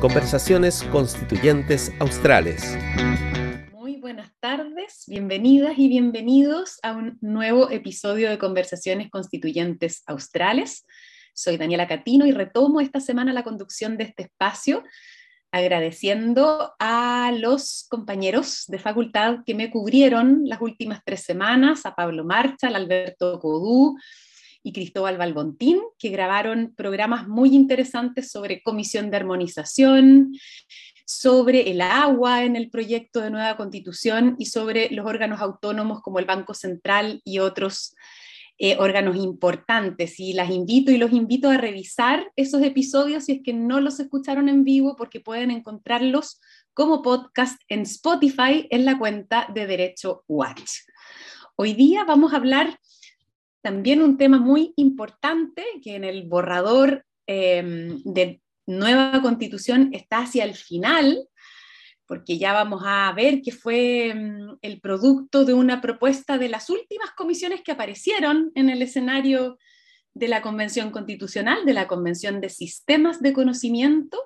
Conversaciones Constituyentes Australes. Muy buenas tardes, bienvenidas y bienvenidos a un nuevo episodio de Conversaciones Constituyentes Australes. Soy Daniela Catino y retomo esta semana la conducción de este espacio agradeciendo a los compañeros de facultad que me cubrieron las últimas tres semanas, a Pablo Marcha, a Alberto Codú y Cristóbal Balbontín, que grabaron programas muy interesantes sobre comisión de armonización, sobre el agua en el proyecto de nueva constitución y sobre los órganos autónomos como el Banco Central y otros eh, órganos importantes. Y las invito y los invito a revisar esos episodios si es que no los escucharon en vivo, porque pueden encontrarlos como podcast en Spotify en la cuenta de Derecho Watch. Hoy día vamos a hablar también un tema muy importante que en el borrador em, de nueva constitución está hacia el final, porque ya vamos a ver que fue mm, el producto de una propuesta de las últimas comisiones que aparecieron en el escenario de la Convención Constitucional, de la Convención de Sistemas de Conocimiento,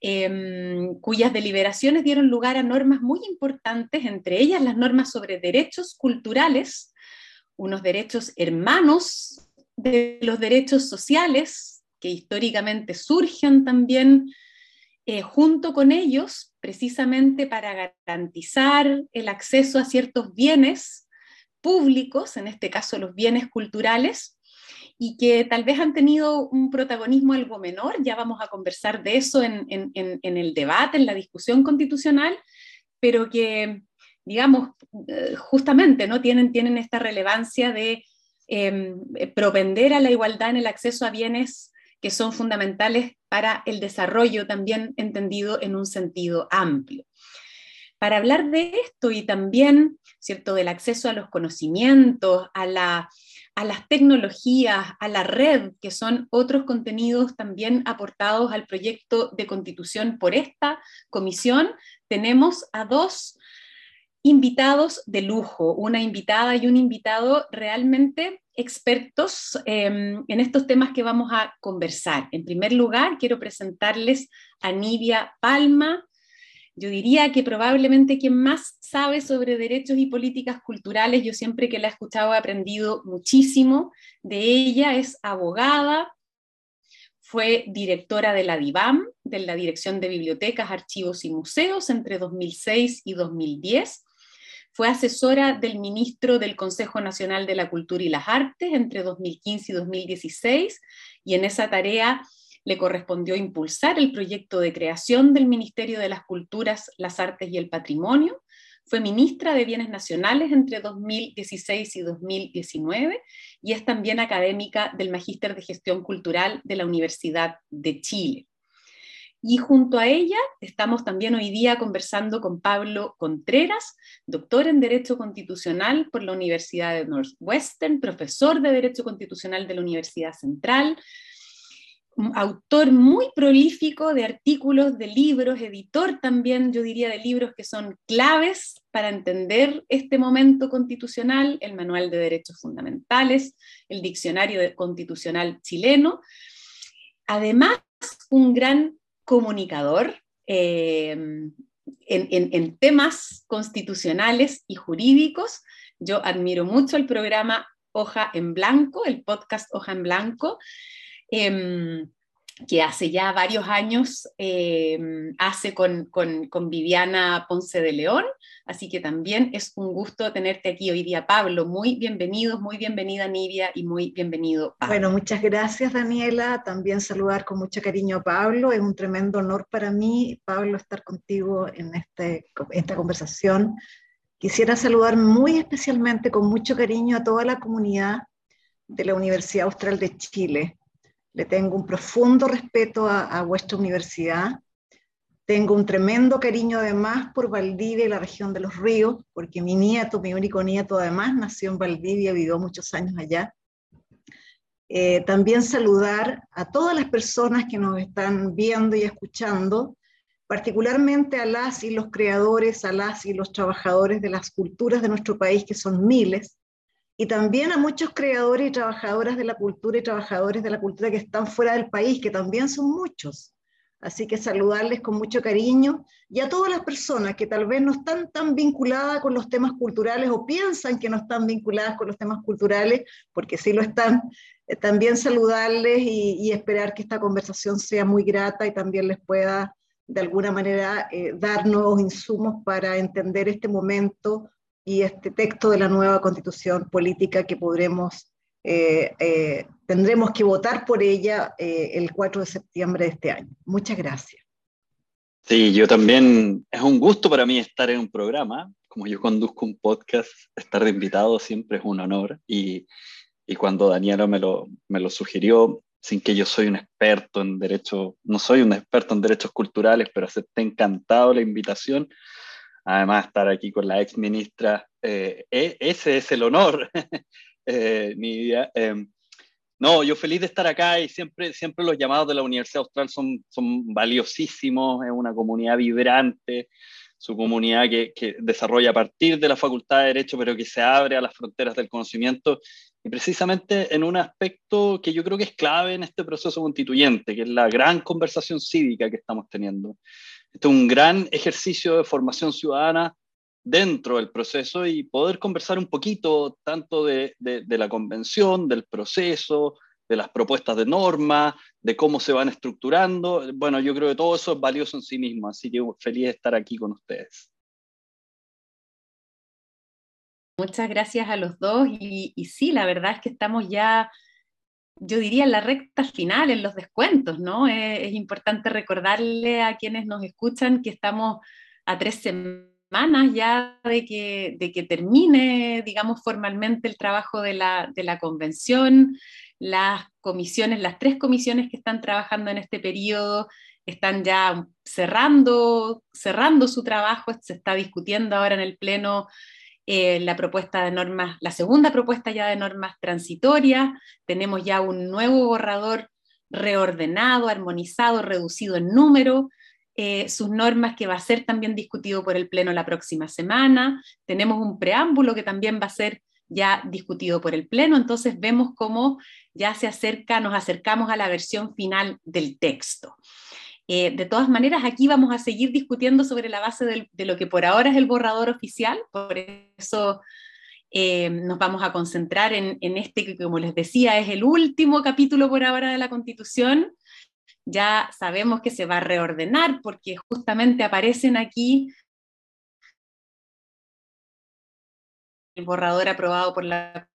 em, cuyas deliberaciones dieron lugar a normas muy importantes, entre ellas las normas sobre derechos culturales, unos derechos hermanos de los derechos sociales, que históricamente surgen también eh, junto con ellos, precisamente para garantizar el acceso a ciertos bienes públicos, en este caso los bienes culturales, y que tal vez han tenido un protagonismo algo menor, ya vamos a conversar de eso en, el debate, en la discusión constitucional, pero que, digamos, eh, justamente ¿no? tienen, tienen esta relevancia de em, propender a la igualdad en el acceso a bienes que son fundamentales para el desarrollo también entendido en un sentido amplio. Para hablar de esto y también, ¿cierto?, del acceso a los conocimientos, a, la, a las tecnologías, a la red, que son otros contenidos también aportados al proyecto de constitución por esta comisión, tenemos a dos invitados de lujo, una invitada y un invitado realmente expertos em, en estos temas que vamos a conversar. En primer lugar, quiero presentarles a Nivia Palma. Yo diría que probablemente quien más sabe sobre derechos y políticas culturales, yo siempre que la he escuchado he aprendido muchísimo de ella, es abogada, fue directora de la DIVAM, de la Dirección de Bibliotecas, Archivos y Museos, entre 2006 y 2010 fue asesora del ministro del Consejo Nacional de la Cultura y las Artes entre 2015 y 2016 y en esa tarea le correspondió impulsar el proyecto de creación del Ministerio de las Culturas, las Artes y el Patrimonio. Fue ministra de Bienes Nacionales entre 2016 y 2019 y es también académica del Magíster de Gestión Cultural de la Universidad de Chile. Y junto a ella estamos también hoy día conversando con Pablo Contreras, doctor en Derecho Constitucional por la Universidad de Northwestern, profesor de Derecho Constitucional de la Universidad Central, autor muy prolífico de artículos, de libros, editor también, yo diría, de libros que son claves para entender este momento constitucional, el Manual de Derechos Fundamentales, el Diccionario Constitucional chileno. Además, un gran comunicador eh, en, temas constitucionales y jurídicos. Yo admiro mucho el programa Hoja en Blanco, el podcast Hoja en Blanco. Em, que hace ya varios años eh, hace con, Viviana Ponce de León, así que también es un gusto tenerte aquí hoy día, Pablo. Muy bienvenidos, muy bienvenida Nidia y muy bienvenido. Bueno, muchas gracias Daniela, también saludar con mucho cariño a Pablo, es un tremendo honor para mí, Pablo, estar contigo en este, esta conversación. Quisiera saludar muy especialmente con mucho cariño a toda la comunidad de la Universidad Austral de Chile le tengo un profundo respeto a, vuestra universidad. Tengo un tremendo cariño además por Valdivia y la región de los ríos, porque mi nieto, mi único nieto además, nació en Valdivia, vivió muchos años allá. Eh, también saludar a todas las personas que nos están viendo y escuchando, particularmente a las y los creadores, a las y los trabajadores de las culturas de nuestro país, que son miles, y también a muchos creadores y trabajadoras de la cultura y trabajadores de la cultura que están fuera del país, que también son muchos. Así que saludarles con mucho cariño y a todas las personas que tal vez no están tan vinculadas con los temas culturales o piensan que no están vinculadas con los temas culturales, porque sí lo están, eh, también saludarles y, esperar que esta conversación sea muy grata y también les pueda de alguna manera eh, dar nuevos insumos para entender este momento y este texto de la nueva constitución política que podremos eh, eh, tendremos que votar por ella eh, el 4 de septiembre de este año. Muchas gracias. Sí, yo también, es un gusto para mí estar en un programa, como yo conduzco un podcast, estar de invitado siempre es un honor y, y cuando Daniela me lo, me lo sugirió, sin que yo soy un experto en derecho, no soy un experto en derechos culturales, pero acepté encantado la invitación. Además, estar aquí con la ex ministra, e, ese es el honor eh, Nidia. Em, no, yo feliz de estar acá y siempre, siempre los llamados de la Universidad Austral son, son valiosísimos, es una comunidad vibrante, su comunidad que, que, desarrolla a partir de la Facultad de Derecho, pero que se abre a las fronteras del conocimiento, y precisamente en un aspecto que yo creo que es clave en este proceso constituyente, que es la gran conversación cívica que estamos teniendo. Este es un gran ejercicio de formación ciudadana dentro del proceso y poder conversar un poquito tanto de, la convención, del proceso, de las propuestas de norma, de cómo se van estructurando. Bueno, yo creo que todo eso es valioso en sí mismo, así que feliz de estar aquí con ustedes. Muchas gracias a los dos y sí, la verdad es que estamos ya yo diría la recta final, en los descuentos, ¿no? Es, es, importante recordarle a quienes nos escuchan que estamos a tres semanas semanas ya de que, de que termine, digamos, formalmente el trabajo de la, de la convención. Las comisiones, las tres comisiones que están trabajando en este periodo están ya cerrando, cerrando su trabajo, se está discutiendo ahora en el Pleno eh, la propuesta de normas, la segunda propuesta ya de normas transitorias, tenemos ya un nuevo borrador reordenado, armonizado, reducido en número, eh, sus normas que va a ser también discutido por el Pleno la próxima semana. Tenemos un preámbulo que también va a ser ya discutido por el Pleno, entonces vemos cómo ya se acerca, nos acercamos a la versión final del texto. Eh, de todas maneras, aquí vamos a seguir discutiendo sobre la base de lo que por ahora es el borrador oficial, por eso eh, nos vamos a concentrar en, en, este que, como les decía, es el último capítulo por ahora de la Constitución, ya sabemos que se va a reordenar porque justamente aparecen aquí el borrador aprobado por la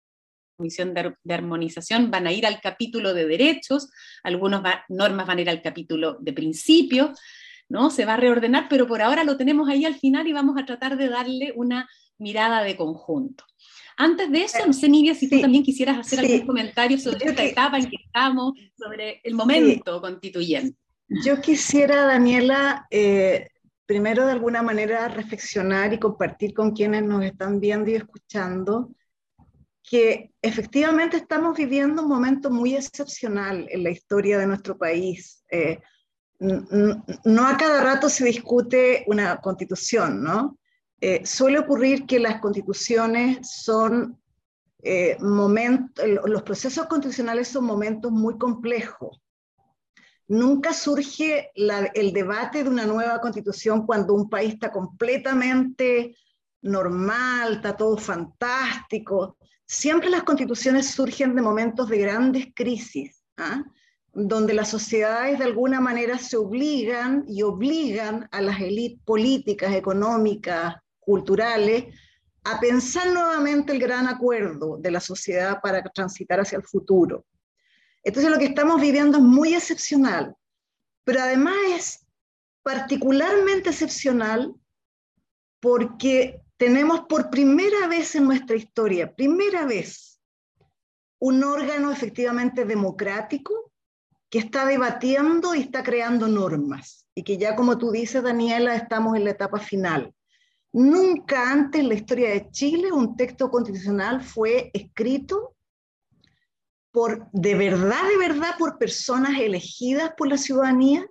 Comisión de, Armonización van a ir al capítulo de derechos, algunas normas van a ir al capítulo de principios, ¿no? Se va a reordenar, pero por ahora lo tenemos ahí al final y vamos a tratar de darle una mirada de conjunto. Antes de eso, no sé, Nidia, si tú también quisieras hacer algún comentario sobre esta etapa en que estamos, sobre el momento constituyente. Yo quisiera, Daniela, eh, primero de alguna manera reflexionar y compartir con quienes nos están viendo y escuchando que efectivamente estamos viviendo un momento muy excepcional en la historia de nuestro país. Eh, no a cada rato se discute una constitución, ¿no? Eh, suele ocurrir que las constituciones son eh, momentos, los procesos constitucionales son momentos muy complejos. Nunca surge el debate de una nueva constitución cuando un país está completamente normal, está todo fantástico. Siempre las constituciones surgen de momentos de grandes crisis, ¿ah? donde las sociedades de alguna manera se obligan y obligan a las élites políticas, económicas, culturales, a pensar nuevamente el gran acuerdo de la sociedad para transitar hacia el futuro. Entonces lo que estamos viviendo es muy excepcional, pero además es particularmente excepcional porque tenemos por primera vez en nuestra historia, primera vez, un órgano efectivamente democrático que está debatiendo y está creando normas y que ya como tú dices, Daniela, estamos en la etapa final. Nunca antes en la historia de Chile un texto constitucional fue escrito por, de verdad, de verdad, por personas elegidas por la ciudadanía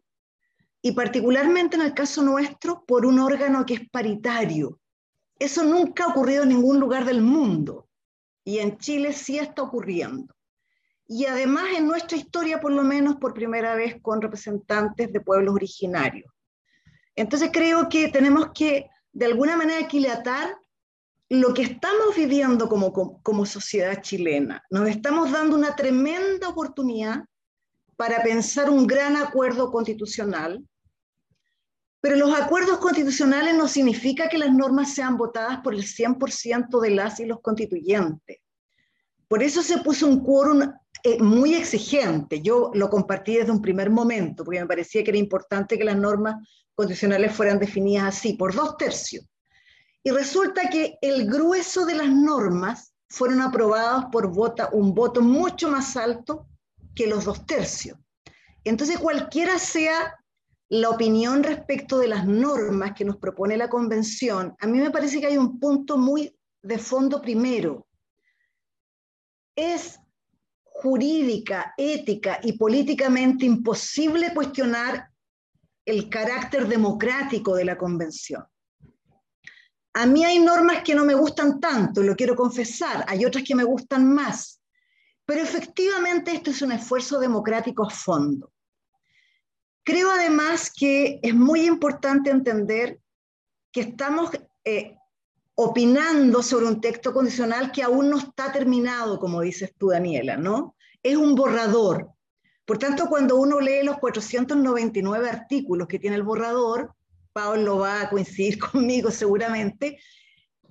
y particularmente en el caso nuestro por un órgano que es paritario. Eso nunca ha ocurrido en ningún lugar del mundo y en Chile sí está ocurriendo. y además en nuestra historia por lo menos por primera vez con representantes de pueblos originarios. Entonces creo que tenemos que de alguna manera equilatar lo que estamos viviendo como, como, sociedad chilena. Nos estamos dando una tremenda oportunidad para pensar un gran acuerdo constitucional, pero los acuerdos constitucionales no significa que las normas sean votadas por el 100% de las y los constituyentes. Por eso se puso un quórum eh, muy exigente. Yo lo compartí desde un primer momento, porque me parecía que era importante que las normas constitucionales fueran definidas así, por dos tercios. Y resulta que el grueso de las normas fueron aprobadas por un voto mucho más alto que los dos tercios. Entonces, cualquiera sea la opinión respecto de las normas que nos propone la Convención, a mí me parece que hay un punto muy de fondo primero. Es jurídica, ética y políticamente imposible cuestionar el carácter democrático de la Convención. A mí hay normas que no me gustan tanto, lo quiero confesar, hay otras que me gustan más, pero efectivamente esto es un esfuerzo democrático a fondo. Creo además que es muy importante entender que estamos eh, opinando sobre un texto condicional que aún no está terminado, como dices tú, Daniela, ¿no? Es un borrador. Por tanto, cuando uno lee los 499 artículos que tiene el borrador, Pablo va a coincidir conmigo seguramente,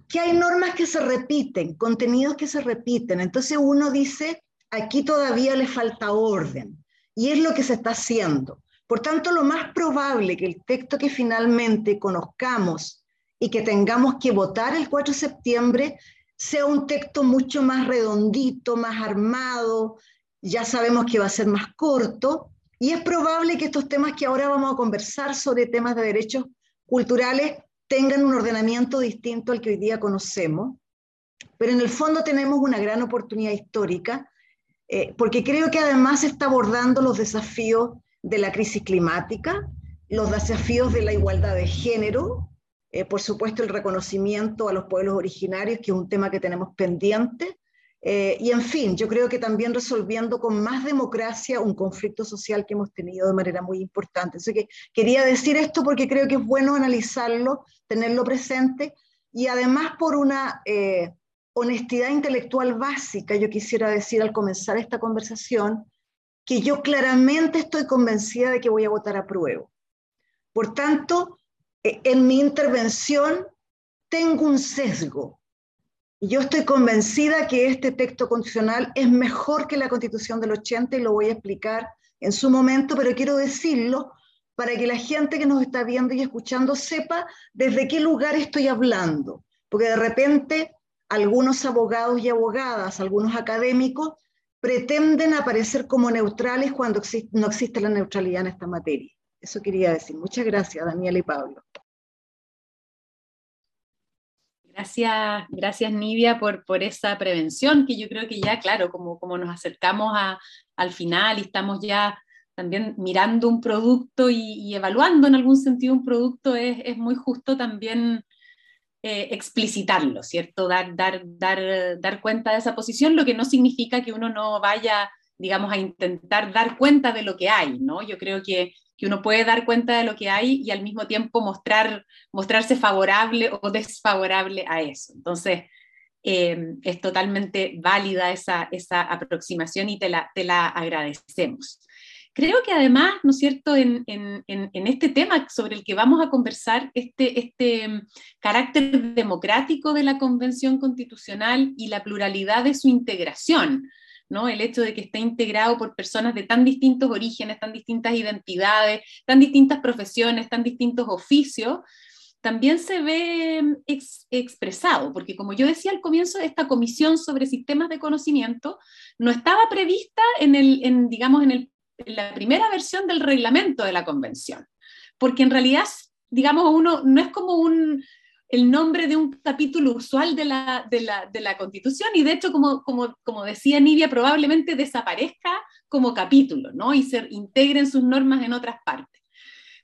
que hay normas que se repiten, contenidos que se repiten. Entonces uno dice, aquí todavía le falta orden. Y es lo que se está haciendo. Por tanto, lo más probable que el texto que finalmente conozcamos y que tengamos que votar el 4 de septiembre sea un texto mucho más redondito, más armado, ya sabemos que va a ser más corto, y es probable que estos temas que ahora vamos a conversar sobre temas de derechos culturales tengan un ordenamiento distinto al que hoy día conocemos, pero en el fondo tenemos una gran oportunidad histórica, eh, porque creo que además se está abordando los desafíos de la crisis climática, los desafíos de la igualdad de género, eh, por supuesto el reconocimiento a los pueblos originarios, que es un tema que tenemos pendiente, eh, y en fin, yo creo que también resolviendo con más democracia un conflicto social que hemos tenido de manera muy importante. Así que quería decir esto porque creo que es bueno analizarlo, tenerlo presente y además por una eh, honestidad intelectual básica, yo quisiera decir al comenzar esta conversación que yo claramente estoy convencida de que voy a votar a prueba. Por tanto, eh, en mi intervención tengo un sesgo yo estoy convencida que este texto constitucional es mejor que la constitución del 80 y lo voy a explicar en su momento, pero quiero decirlo para que la gente que nos está viendo y escuchando sepa desde qué lugar estoy hablando, porque de repente algunos abogados y abogadas, algunos académicos, pretenden aparecer como neutrales cuando no existe la neutralidad en esta materia. Eso quería decir. Muchas gracias, Daniela y Pablo. Gracias, gracias Nidia por, por esa prevención, que yo creo que ya, claro, como, como nos acercamos a, al final y estamos ya también mirando un producto y, evaluando en algún sentido un producto, es, es muy justo también eh, explicitarlo, ¿cierto? Dar, dar, dar, dar cuenta de esa posición, lo que no significa que uno no vaya, digamos, a intentar dar cuenta de lo que hay, ¿no? Yo creo que que uno puede dar cuenta de lo que hay y al mismo tiempo mostrar, mostrarse favorable o desfavorable a eso. Entonces, eh, es totalmente válida esa, esa aproximación y te la, te la agradecemos. Creo que además, ¿no es cierto?, en, en, en, este tema sobre el que vamos a conversar, este, este mm, carácter democrático de la Convención Constitucional y la pluralidad de su integración, el hecho de que esté integrado por personas de tan distintos orígenes, tan distintas identidades, tan distintas profesiones, tan distintos oficios, también se ve mm, expresado, porque como yo decía al comienzo, esta comisión sobre sistemas de conocimiento no estaba prevista en, el, digamos, en, en la primera versión del reglamento de la convención, porque en realidad, digamos, uno no es como un, el nombre de un capítulo usual de la, de la, de la Constitución y de hecho, como, como, como, decía Nidia, probablemente desaparezca como capítulo, ¿no? Y se integren sus normas en otras partes.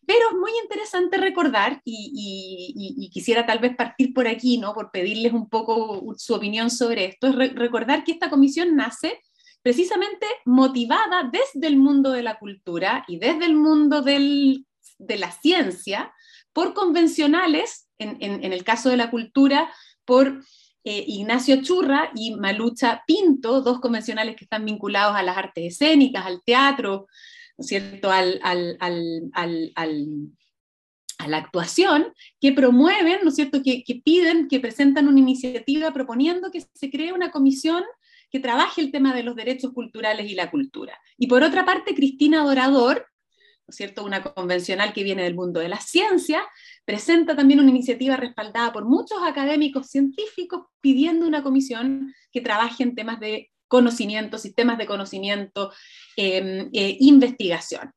Pero es muy interesante recordar, y, y, quisiera tal vez partir por aquí, ¿no? Por pedirles un poco su opinión sobre esto, es recordar que esta comisión nace precisamente motivada desde el mundo de la cultura y desde el mundo de la ciencia por convencionales, en, el caso de la cultura, por eh, Ignacio Churra y Malucha Pinto, dos convencionales que están vinculados a las artes escénicas, al teatro, ¿no cierto?, al, a la actuación, que promueven, ¿no es cierto?, que, piden, que presentan una iniciativa proponiendo que se cree una comisión que trabaje el tema de los derechos culturales y la cultura. Y por otra parte, Cristina Dorador, ¿no es cierto?, una convencional que viene del mundo de la ciencia, presenta también una iniciativa respaldada por muchos académicos científicos pidiendo una comisión que trabaje en temas de conocimiento, sistemas de conocimiento, eh, eh, investigación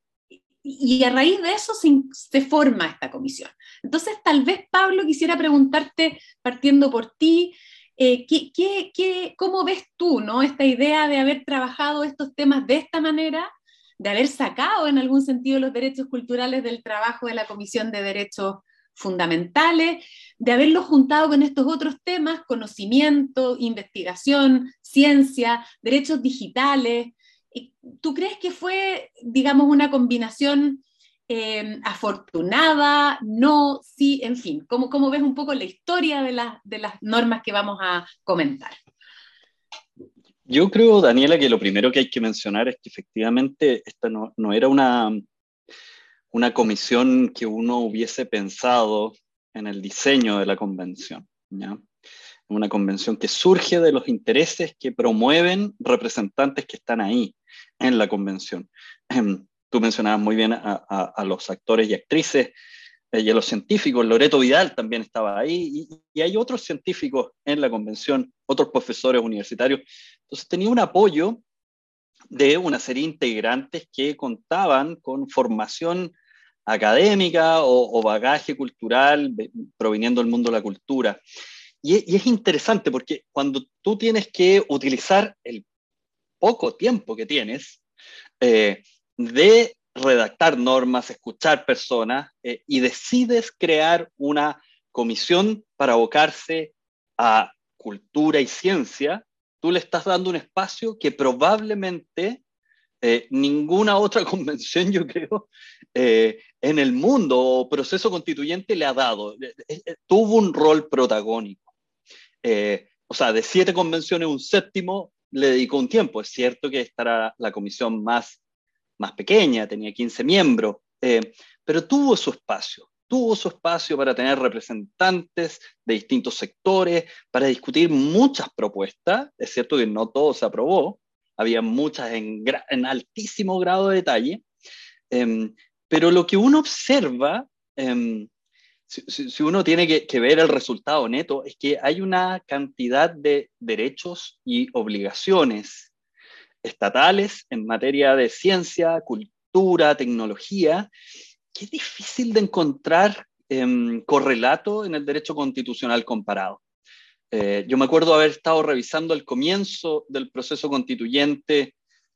y a raíz de eso se, forma esta comisión. Entonces, tal vez, Pablo, quisiera preguntarte, partiendo por ti, eh, ¿qué, cómo ves tú ¿no? esta idea de haber trabajado estos temas de esta manera, de haber sacado en algún sentido los derechos culturales del trabajo de la Comisión de Derechos Fundamentales, de haberlos juntado con estos otros temas, conocimiento, investigación, ciencia, derechos digitales, ¿Tú crees que fue, digamos, una combinación eh, afortunada? No, sí, en fin, ¿cómo, ¿cómo, ves un poco la historia de, las normas que vamos a comentar? Yo creo, Daniela, que lo primero que hay que mencionar es que efectivamente esta no, era una, comisión que uno hubiese pensado en el diseño de la convención. Una convención que surge de los intereses que promueven representantes que están ahí en la convención. Tú mencionabas muy bien a, los actores y actrices eh, y a los científicos. Loreto Vidal también estaba ahí y, hay otros científicos en la convención, otros profesores universitarios. Entonces tenía un apoyo de una serie de integrantes que contaban con formación académica o, bagaje cultural proviniendo del mundo de la cultura. y, es interesante porque cuando tú tienes que utilizar el poco tiempo que tienes eh, de redactar normas, escuchar personas eh, y decides crear una comisión para abocarse a cultura y ciencia, tú le estás dando un espacio que probablemente eh, ninguna otra convención, yo creo, en el mundo o proceso constituyente le ha dado. tuvo un rol protagónico. o sea, de siete convenciones, un séptimo le dedicó un tiempo. Es cierto que esta era la comisión más, más pequeña, tenía 15 miembros, eh, pero tuvo su espacio, tuvo su espacio para tener representantes de distintos sectores, para discutir muchas propuestas. Es cierto que no todo se aprobó, había muchas en, altísimo grado de detalle, em, pero lo que uno observa em, si, uno tiene que, ver el resultado neto, es que hay una cantidad de derechos y obligaciones estatales en materia de ciencia, cultura, tecnología, que es difícil de encontrar em, correlato en el derecho constitucional comparado. Eh, yo me acuerdo haber estado revisando al comienzo del proceso constituyente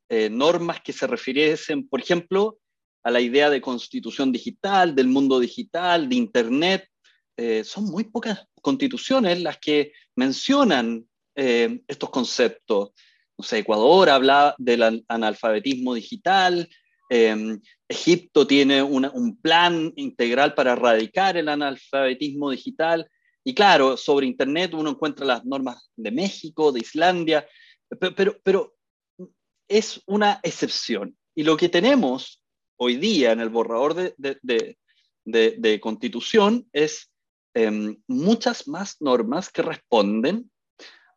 eh, normas que se refiriesen, por ejemplo, a la idea de constitución digital, del mundo digital, de Internet. Eh, son muy pocas constituciones las que mencionan eh, estos conceptos. No sé, Ecuador habla del analfabetismo digital, em, Egipto tiene un plan integral para erradicar el analfabetismo digital. Y claro, sobre Internet uno encuentra las normas de México, de Islandia, pero, pero es una excepción. Y lo que tenemos hoy día en el borrador de, constitución es em, muchas más normas que responden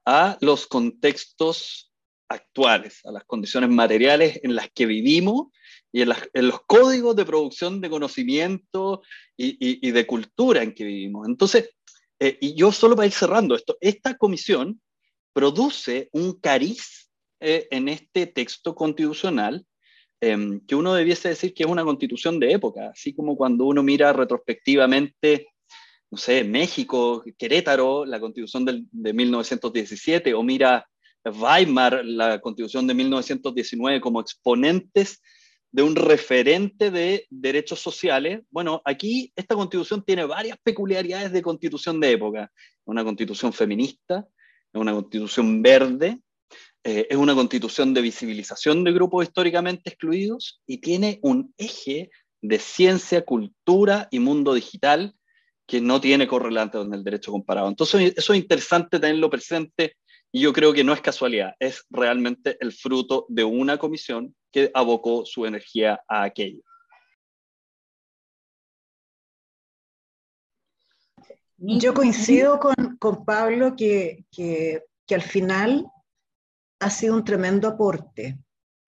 a los contextos actuales, a las condiciones materiales en las que vivimos y en, los códigos de producción de conocimiento y, de cultura en que vivimos. Entonces, eh, y yo solo para ir cerrando esto, esta comisión produce un cariz eh, en este texto constitucional Em, que uno debiese decir que es una constitución de época, así como cuando uno mira retrospectivamente, no sé, México, Querétaro, la constitución del, de 1917, o mira Weimar, la constitución de 1919, como exponentes de un referente de derechos sociales. Bueno, aquí esta constitución tiene varias peculiaridades de constitución de época. Una constitución feminista, una constitución verde, eh, es una constitución de visibilización de grupos históricamente excluidos y tiene un eje de ciencia, cultura y mundo digital que no tiene correlante con el derecho comparado. Entonces, eso es interesante tenerlo presente y yo creo que no es casualidad, es realmente el fruto de una comisión que abocó su energía a aquello. Yo coincido con, con Pablo que, que, que, al final ha sido un tremendo aporte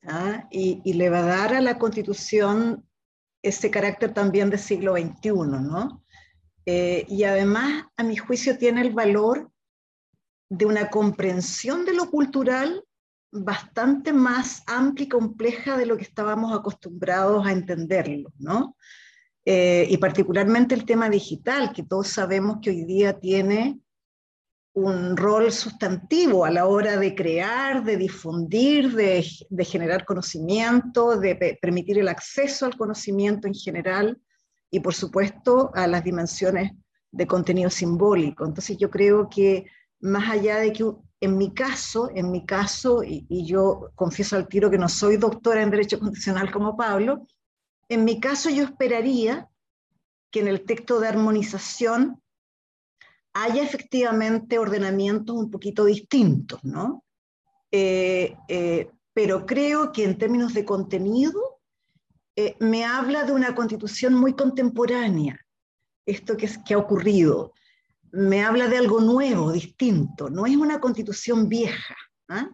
¿ah? y, y, le va a dar a la constitución ese carácter también del siglo XXI, ¿no? Eh, y además, a mi juicio, tiene el valor de una comprensión de lo cultural bastante más amplia y compleja de lo que estábamos acostumbrados a entenderlo, ¿no? Eh, y particularmente el tema digital, que todos sabemos que hoy día tiene un rol sustantivo a la hora de crear, de difundir, de, de generar conocimiento, de permitir el acceso al conocimiento en general y por supuesto a las dimensiones de contenido simbólico. Entonces yo creo que más allá de que en mi caso, en mi caso, y, yo confieso al tiro que no soy doctora en Derecho Constitucional como Pablo, en mi caso yo esperaría que en el texto de armonización haya efectivamente ordenamientos un poquito distintos, ¿no? Eh, eh, pero creo que en términos de contenido eh, me habla de una constitución muy contemporánea, esto que, es, que ha ocurrido. Me habla de algo nuevo, distinto, no es una constitución vieja. ¿ah?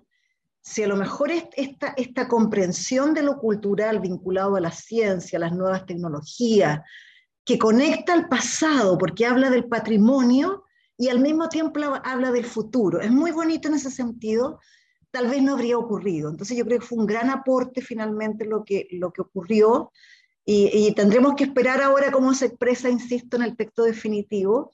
Si a lo mejor esta, esta comprensión de lo cultural vinculado a la ciencia, a las nuevas tecnologías, que conecta al pasado porque habla del patrimonio y al mismo tiempo habla del futuro. Es muy bonito en ese sentido, tal vez no habría ocurrido. Entonces yo creo que fue un gran aporte finalmente lo que, ocurrió y, tendremos que esperar ahora cómo se expresa, insisto, en el texto definitivo,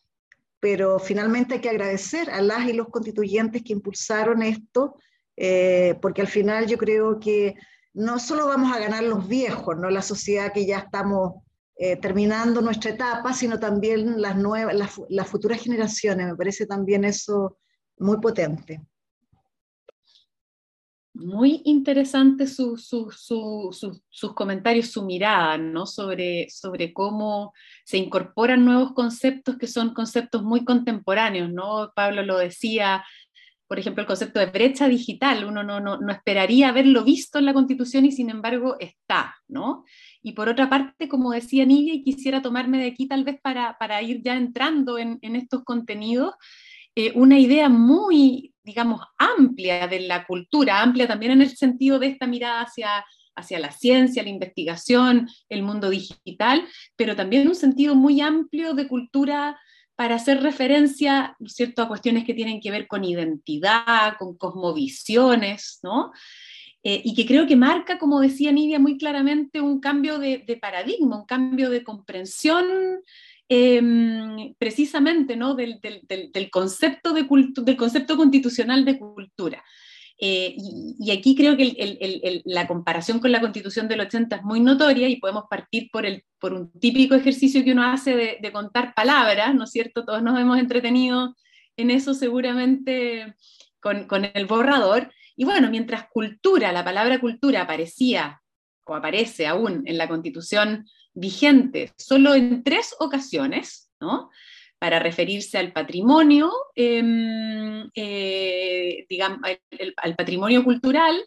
pero finalmente hay que agradecer a las y los constituyentes que impulsaron esto, eh, porque al final yo creo que no solo vamos a ganar los viejos, ¿no? la sociedad que ya estamos eh, terminando nuestra etapa, sino también las, nuevas, las, las futuras generaciones. Me parece también eso muy potente. Muy interesante su, su, su, sus comentarios, su mirada ¿no? sobre, sobre cómo se incorporan nuevos conceptos que son conceptos muy contemporáneos. ¿no? Pablo lo decía, por ejemplo, el concepto de brecha digital. Uno no, no, no esperaría haberlo visto en la Constitución y sin embargo está. ¿no? Y por otra parte, como decía Nidia, y quisiera tomarme de aquí tal vez para, para ir ya entrando en, en estos contenidos, eh, una idea muy, digamos, amplia de la cultura, amplia también en el sentido de esta mirada hacia, hacia la ciencia, la investigación, el mundo digital, pero también un sentido muy amplio de cultura para hacer referencia, ¿cierto?, a cuestiones que tienen que ver con identidad, con cosmovisiones, ¿no? Eh, y que creo que marca, como decía Nidia muy claramente, un cambio de, de paradigma, un cambio de comprensión eh, precisamente ¿no? del, del, concepto de del concepto constitucional de cultura. Eh, y, aquí creo que la comparación con la constitución del 80 es muy notoria y podemos partir por, por un típico ejercicio que uno hace de, de, contar palabras, ¿no es cierto? Todos nos hemos entretenido en eso seguramente con, con el borrador. Y bueno, mientras cultura, la palabra cultura aparecía o aparece aún en la constitución vigente solo en tres ocasiones, ¿no? para referirse al patrimonio, eh, eh, digamos, al patrimonio cultural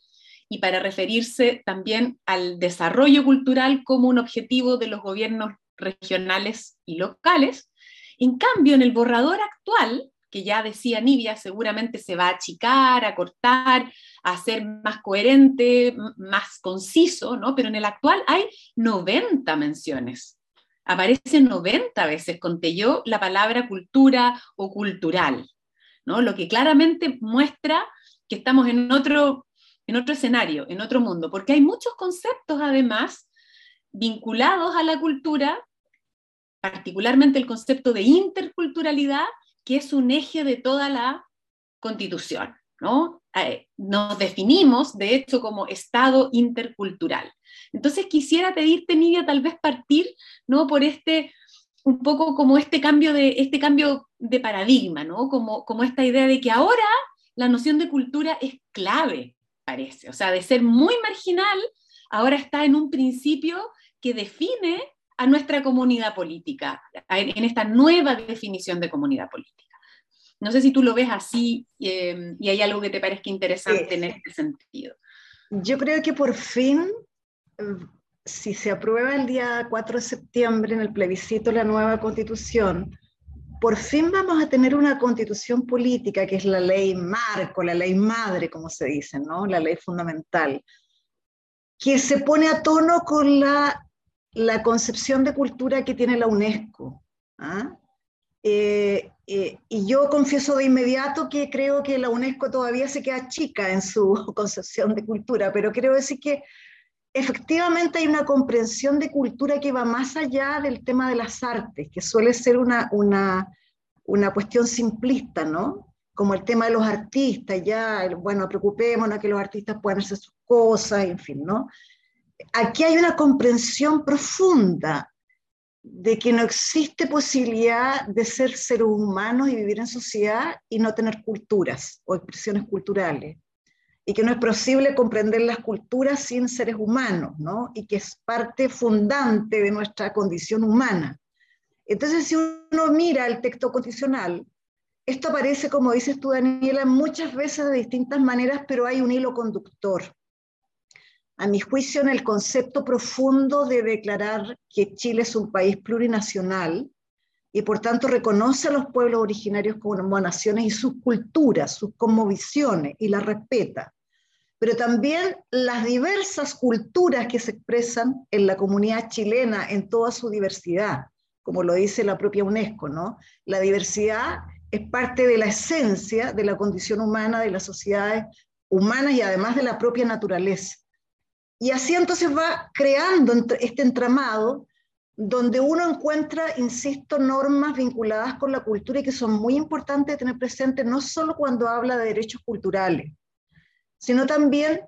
y para referirse también al desarrollo cultural como un objetivo de los gobiernos regionales y locales. En cambio, en el borrador actual, que ya decía Nibia, seguramente se va a achicar, a cortar, a ser más coherente, más conciso, ¿no? Pero en el actual hay 90 menciones. Aparecen 90 veces, conté yo, la palabra cultura o cultural, ¿no? Lo que claramente muestra que estamos en otro, en otro escenario, en otro mundo, porque hay muchos conceptos además vinculados a la cultura, particularmente el concepto de interculturalidad, que es un eje de toda la constitución. ¿no? Eh, nos definimos, de hecho, como Estado intercultural. Entonces quisiera pedirte, Nidia, tal vez partir ¿no? por este, un poco como este cambio de, este cambio de paradigma, ¿no? como, como esta idea de que ahora la noción de cultura es clave, parece. O sea, de ser muy marginal, ahora está en un principio que define a nuestra comunidad política, en, esta nueva definición de comunidad política. No sé si tú lo ves así eh, y hay algo que te parezca interesante en este sentido. Yo creo que por fin, eh, si se aprueba el día 4 de septiembre en el plebiscito la nueva constitución, por fin vamos a tener una constitución política que es la ley marco, la ley madre, como se dice, ¿no? La ley fundamental, que se pone a tono con la, la concepción de cultura que tiene la UNESCO. ¿ah? Eh, eh, y yo confieso de inmediato que creo que la UNESCO todavía se queda chica en su concepción de cultura, pero creo decir que efectivamente hay una comprensión de cultura que va más allá del tema de las artes, que suele ser una, una, una cuestión simplista, ¿no? Como el tema de los artistas, ya, bueno, preocupémonos que los artistas puedan hacer sus cosas, en fin, ¿no? Aquí hay una comprensión profunda de que no existe posibilidad de ser seres humanos y vivir en sociedad y no tener culturas o expresiones culturales. Y que no es posible comprender las culturas sin seres humanos, ¿no? Y que es parte fundante de nuestra condición humana. Entonces, si uno mira el texto constitucional, esto aparece, como dices tú, Daniela, muchas veces de distintas maneras, pero hay un hilo conductor a mi juicio, en el concepto profundo de declarar que Chile es un país plurinacional y por tanto reconoce a los pueblos originarios como naciones y sus culturas, sus cosmovisiones y las respeta. Pero también las diversas culturas que se expresan en la comunidad chilena en toda su diversidad, como lo dice la propia UNESCO, ¿no? La diversidad es parte de la esencia de la condición humana, de las sociedades humanas y además de la propia naturaleza. Y así entonces va creando este entramado donde uno encuentra, insisto, normas vinculadas con la cultura y que son muy importantes de tener presente, no solo cuando habla de derechos culturales, sino también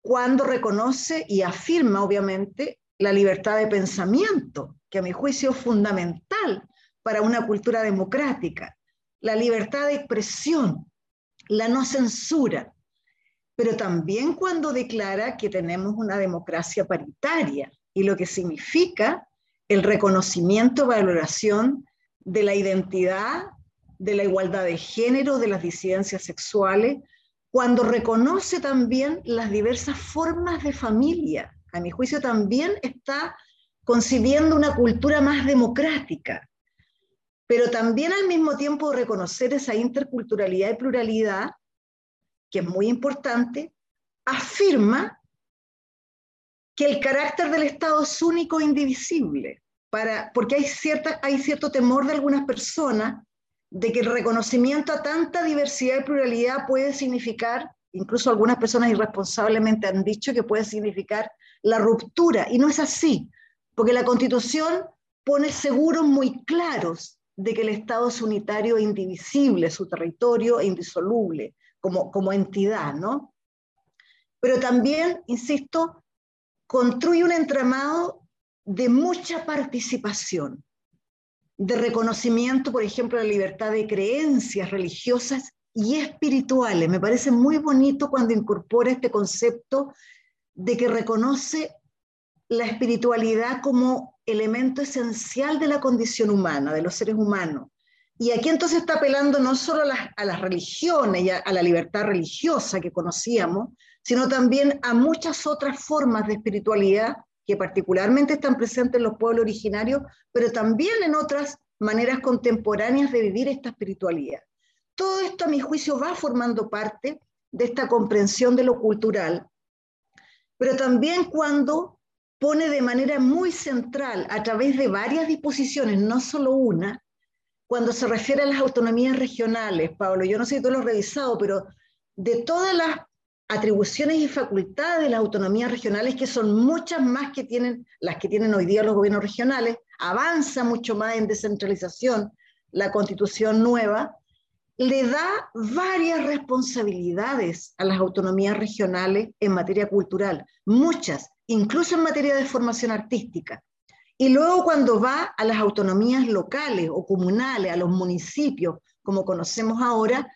cuando reconoce y afirma, obviamente, la libertad de pensamiento, que a mi juicio es fundamental para una cultura democrática, la libertad de expresión, la no censura, pero también cuando declara que tenemos una democracia paritaria y lo que significa el reconocimiento, valoración de la identidad, de la igualdad de género, de las disidencias sexuales, cuando reconoce también las diversas formas de familia. A mi juicio también está concibiendo una cultura más democrática, pero también al mismo tiempo reconocer esa interculturalidad y pluralidad que es muy importante, afirma que el carácter del Estado es único e indivisible, para, porque hay, cierta, hay cierto temor de algunas personas de que el reconocimiento a tanta diversidad y pluralidad puede significar, incluso algunas personas irresponsablemente han dicho que puede significar la ruptura, y no es así, porque la Constitución pone seguros muy claros de que el Estado es unitario e indivisible, su territorio e indisoluble, como, entidad, ¿no? Pero también, insisto, construye un entramado de mucha participación, de reconocimiento, por ejemplo, de la libertad de creencias religiosas y espirituales. Me parece muy bonito cuando incorpora este concepto de que reconoce la espiritualidad como elemento esencial de la condición humana, de los seres humanos, y aquí entonces está apelando no solo a las, religiones y a, la libertad religiosa que conocíamos, sino también a muchas otras formas de espiritualidad que particularmente están presentes en los pueblos originarios, pero también en otras maneras contemporáneas de vivir esta espiritualidad. Todo esto, a mi juicio, va formando parte de esta comprensión de lo cultural, pero también cuando pone de manera muy central, a través de varias disposiciones, no solo una, cuando se refiere a las autonomías regionales, Pablo, yo no sé si tú lo has revisado, pero de todas las atribuciones y facultades de las autonomías regionales, que son muchas más que tienen las que tienen hoy día los gobiernos regionales, avanza mucho más en descentralización la constitución nueva, le da varias responsabilidades a las autonomías regionales en materia cultural, muchas, incluso en materia de formación artística. Y luego cuando va a las autonomías locales o comunales, a los municipios, como conocemos ahora,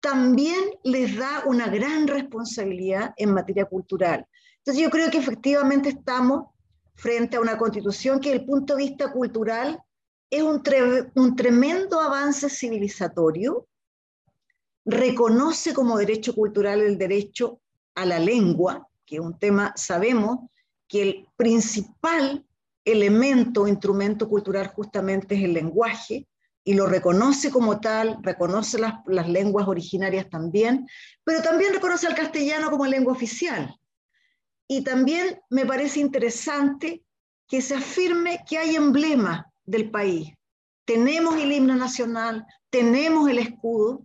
también les da una gran responsabilidad en materia cultural. Entonces yo creo que efectivamente estamos frente a una constitución que desde el punto de vista cultural es un, un tremendo avance civilizatorio, reconoce como derecho cultural el derecho a la lengua, que es un tema, sabemos que el principal elemento instrumento cultural justamente es el lenguaje, y lo reconoce como tal, reconoce las, las, lenguas originarias también, pero también reconoce al castellano como lengua oficial. Y también me parece interesante que se afirme que hay emblemas del país. Tenemos el himno nacional, tenemos el escudo,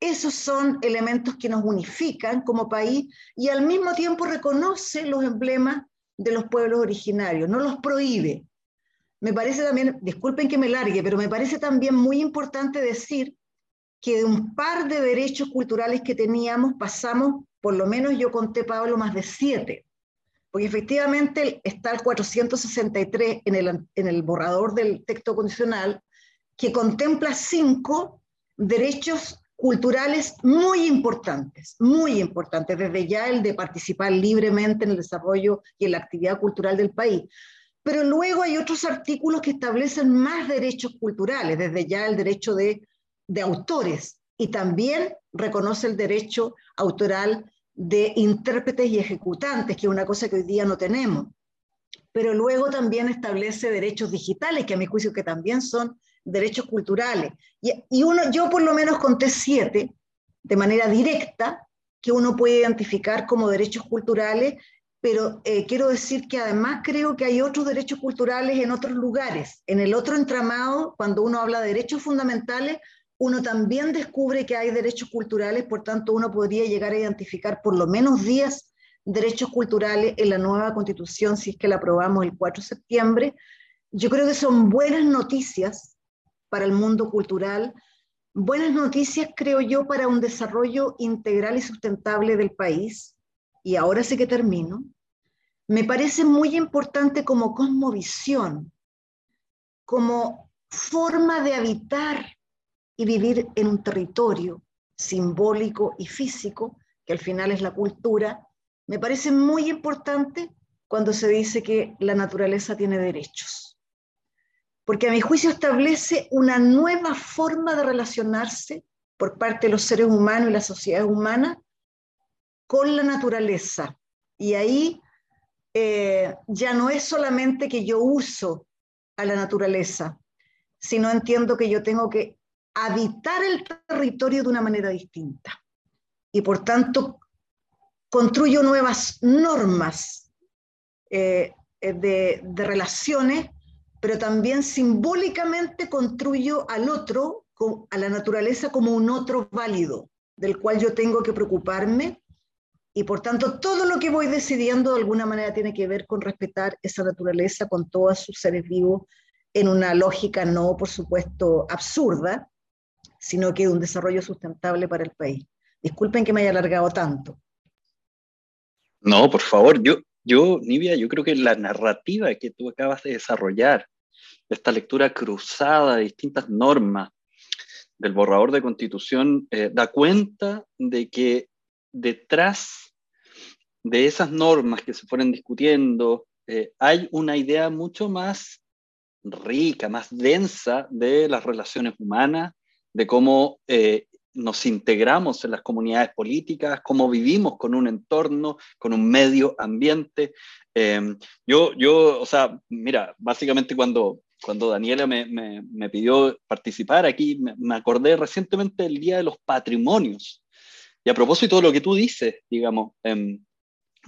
esos son elementos que nos unifican como país y al mismo tiempo reconoce los emblemas de los pueblos originarios, no los prohíbe. Me parece también, disculpen que me largue, pero me parece también muy importante decir que de un par de derechos culturales que teníamos pasamos, por lo menos yo conté, Pablo, más de siete. Porque efectivamente está el 463 en el, en el borrador del texto condicional, que contempla cinco derechos culturales muy importantes, muy importantes, desde ya el de participar libremente en el desarrollo y en la actividad cultural del país. Pero luego hay otros artículos que establecen más derechos culturales, desde ya el derecho de, de autores y también reconoce el derecho autoral de intérpretes y ejecutantes, que es una cosa que hoy día no tenemos. Pero luego también establece derechos digitales, que a mi juicio que también son derechos culturales. Y, uno, yo por lo menos conté siete de manera directa que uno puede identificar como derechos culturales, pero eh, quiero decir que además creo que hay otros derechos culturales en otros lugares. En el otro entramado, cuando uno habla de derechos fundamentales, uno también descubre que hay derechos culturales, por tanto uno podría llegar a identificar por lo menos 10 derechos culturales en la nueva constitución, si es que la aprobamos el 4 de septiembre. Yo creo que son buenas noticias para el mundo cultural, buenas noticias, creo yo, para un desarrollo integral y sustentable del país. Y ahora sí que termino. Me parece muy importante como cosmovisión, como forma de habitar y vivir en un territorio simbólico y físico, que al final es la cultura, me parece muy importante cuando se dice que la naturaleza tiene derechos porque a mi juicio establece una nueva forma de relacionarse por parte de los seres humanos y la sociedad humana con la naturaleza. Y ahí eh, ya no es solamente que yo uso a la naturaleza, sino entiendo que yo tengo que habitar el territorio de una manera distinta. Y por tanto, construyo nuevas normas eh, de, de relaciones pero también simbólicamente construyo al otro, a la naturaleza como un otro válido, del cual yo tengo que preocuparme y por tanto todo lo que voy decidiendo de alguna manera tiene que ver con respetar esa naturaleza con todos sus seres vivos en una lógica no, por supuesto, absurda, sino que de un desarrollo sustentable para el país. Disculpen que me haya alargado tanto. No, por favor, yo yo, Nivia, yo creo que la narrativa que tú acabas de desarrollar, esta lectura cruzada de distintas normas del borrador de constitución, eh, da cuenta de que detrás de esas normas que se fueron discutiendo, eh, hay una idea mucho más rica, más densa de las relaciones humanas, de cómo eh, nos integramos en las comunidades políticas, cómo vivimos con un entorno, con un medio ambiente. Em, yo, yo, o sea, mira, básicamente cuando, cuando Daniela me, me, pidió participar aquí, me, acordé recientemente del Día de los Patrimonios. Y a propósito de lo que tú dices, digamos, em,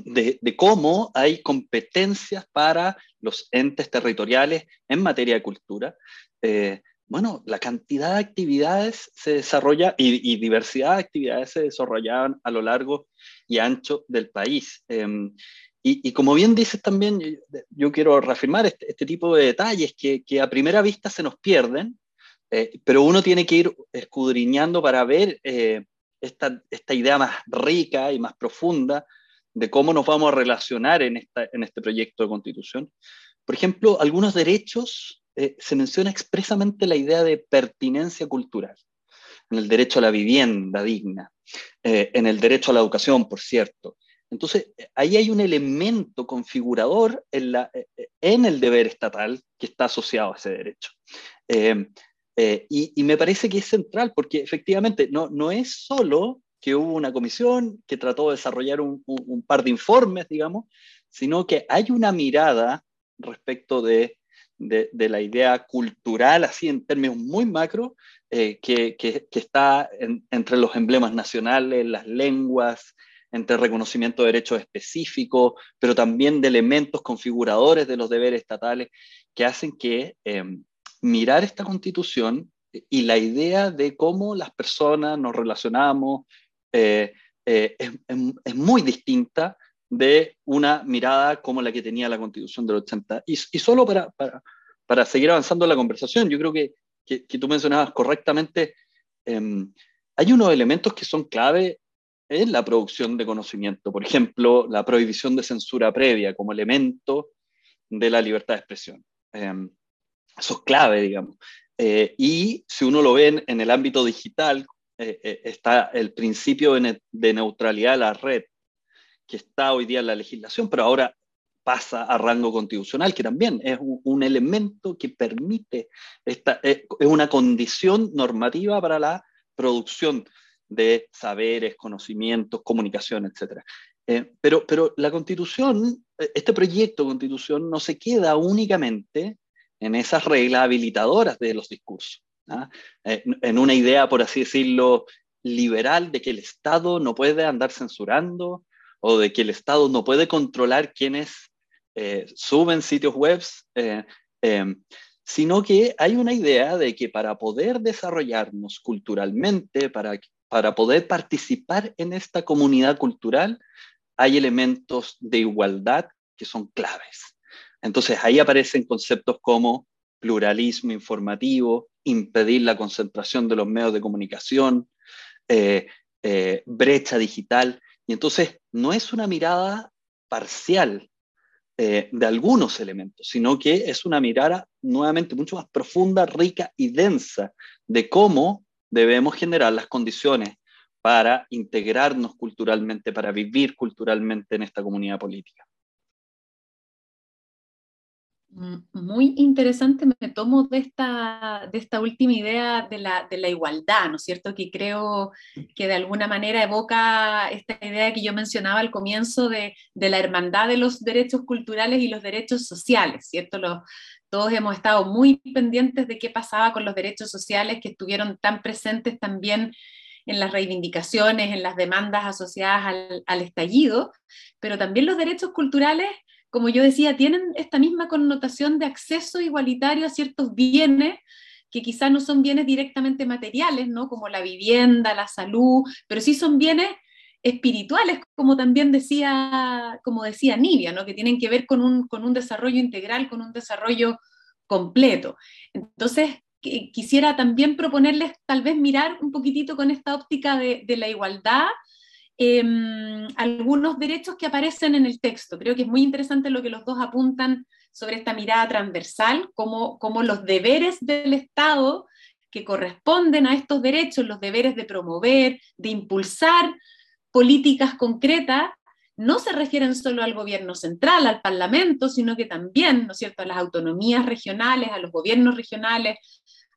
de, de, cómo hay competencias para los entes territoriales en materia de cultura. Eh, bueno, la cantidad de actividades se desarrolla y, diversidad de actividades se desarrollaban a lo largo y ancho del país. Em, y, como bien dices también, yo, quiero reafirmar este, este, tipo de detalles que, a primera vista se nos pierden, eh, pero uno tiene que ir escudriñando para ver eh, esta, idea más rica y más profunda de cómo nos vamos a relacionar en este proyecto de constitución. Por ejemplo, algunos derechos eh, se menciona expresamente la idea de pertinencia cultural, en el derecho a la vivienda digna, en el derecho a la educación, por cierto. Entonces, ahí hay un elemento configurador en, la, en el deber estatal que está asociado a ese derecho. y, me parece que es central porque efectivamente no, no es solo que hubo una comisión que trató de desarrollar un, par de informes, digamos, sino que hay una mirada respecto de, de, la idea cultural, así en términos muy macro, eh, que, que, está entre los emblemas nacionales, las lenguas, entre reconocimiento de derechos específicos, pero también de elementos configuradores de los deberes estatales que hacen que eh, mirar esta constitución y la idea de cómo las personas nos relacionamos, eh, eh, es, es, muy distinta de una mirada como la que tenía la Constitución del 80. Y, solo para, para, para, seguir avanzando en la conversación, yo creo que, que, tú mencionabas correctamente, eh, hay unos elementos que son clave en la producción de conocimiento. Por ejemplo, la prohibición de censura previa como elemento de la libertad de expresión. Eh, eso es clave, digamos. Eh, y si uno lo ve en, el ámbito digital, eh, eh, está el principio de, neutralidad de la red, que está hoy día en la legislación, pero ahora pasa a rango constitucional, que también es un, elemento que permite, esta, es, es una condición normativa para la producción de saberes, conocimientos, comunicación, etc. Eh, pero, pero la constitución, este proyecto de constitución no se queda únicamente en esas reglas habilitadoras de los discursos. ¿ah? Eh, en una idea, por así decirlo, liberal de que el Estado no puede andar censurando o de que el Estado no puede controlar quienes eh, suben sitios web, eh, em, sino que hay una idea de que para poder desarrollarnos culturalmente, para, para poder participar en esta comunidad cultural, hay elementos de igualdad que son claves. Entonces ahí aparecen conceptos como pluralismo informativo, impedir la concentración de los medios de comunicación, eh, brecha digital. Y entonces no es una mirada parcial eh, de algunos elementos, sino que es una mirada nuevamente mucho más profunda, rica y densa de cómo debemos generar las condiciones para integrarnos culturalmente, para vivir culturalmente en esta comunidad política. Muy interesante, me tomo de esta, de esta última idea de la, de la, igualdad, ¿no es cierto? Que creo que de alguna manera evoca esta idea que yo mencionaba al comienzo de, de la hermandad de los derechos culturales y los derechos sociales, ¿cierto? Los, todos hemos estado muy pendientes de qué pasaba con los derechos sociales que estuvieron tan presentes también en las reivindicaciones, en las demandas asociadas al, al estallido, pero también los derechos culturales como yo decía, tienen esta misma connotación de acceso igualitario a ciertos bienes que quizás no son bienes directamente materiales, ¿no? como la vivienda, la salud, pero sí son bienes espirituales, como también decía, como decía Nivia, ¿no? que tienen que ver con un, con un desarrollo integral, con un desarrollo completo. Entonces, quisiera también proponerles tal vez mirar un poquitito con esta óptica de, de la igualdad eh, algunos derechos que aparecen en el texto. Creo que es muy interesante lo que los dos apuntan sobre esta mirada transversal, como, los deberes del Estado que corresponden a estos derechos, los deberes de promover, de impulsar políticas concretas, no se refieren solo al gobierno central, al Parlamento, sino que también, ¿no es cierto?, a las autonomías regionales, a los gobiernos regionales,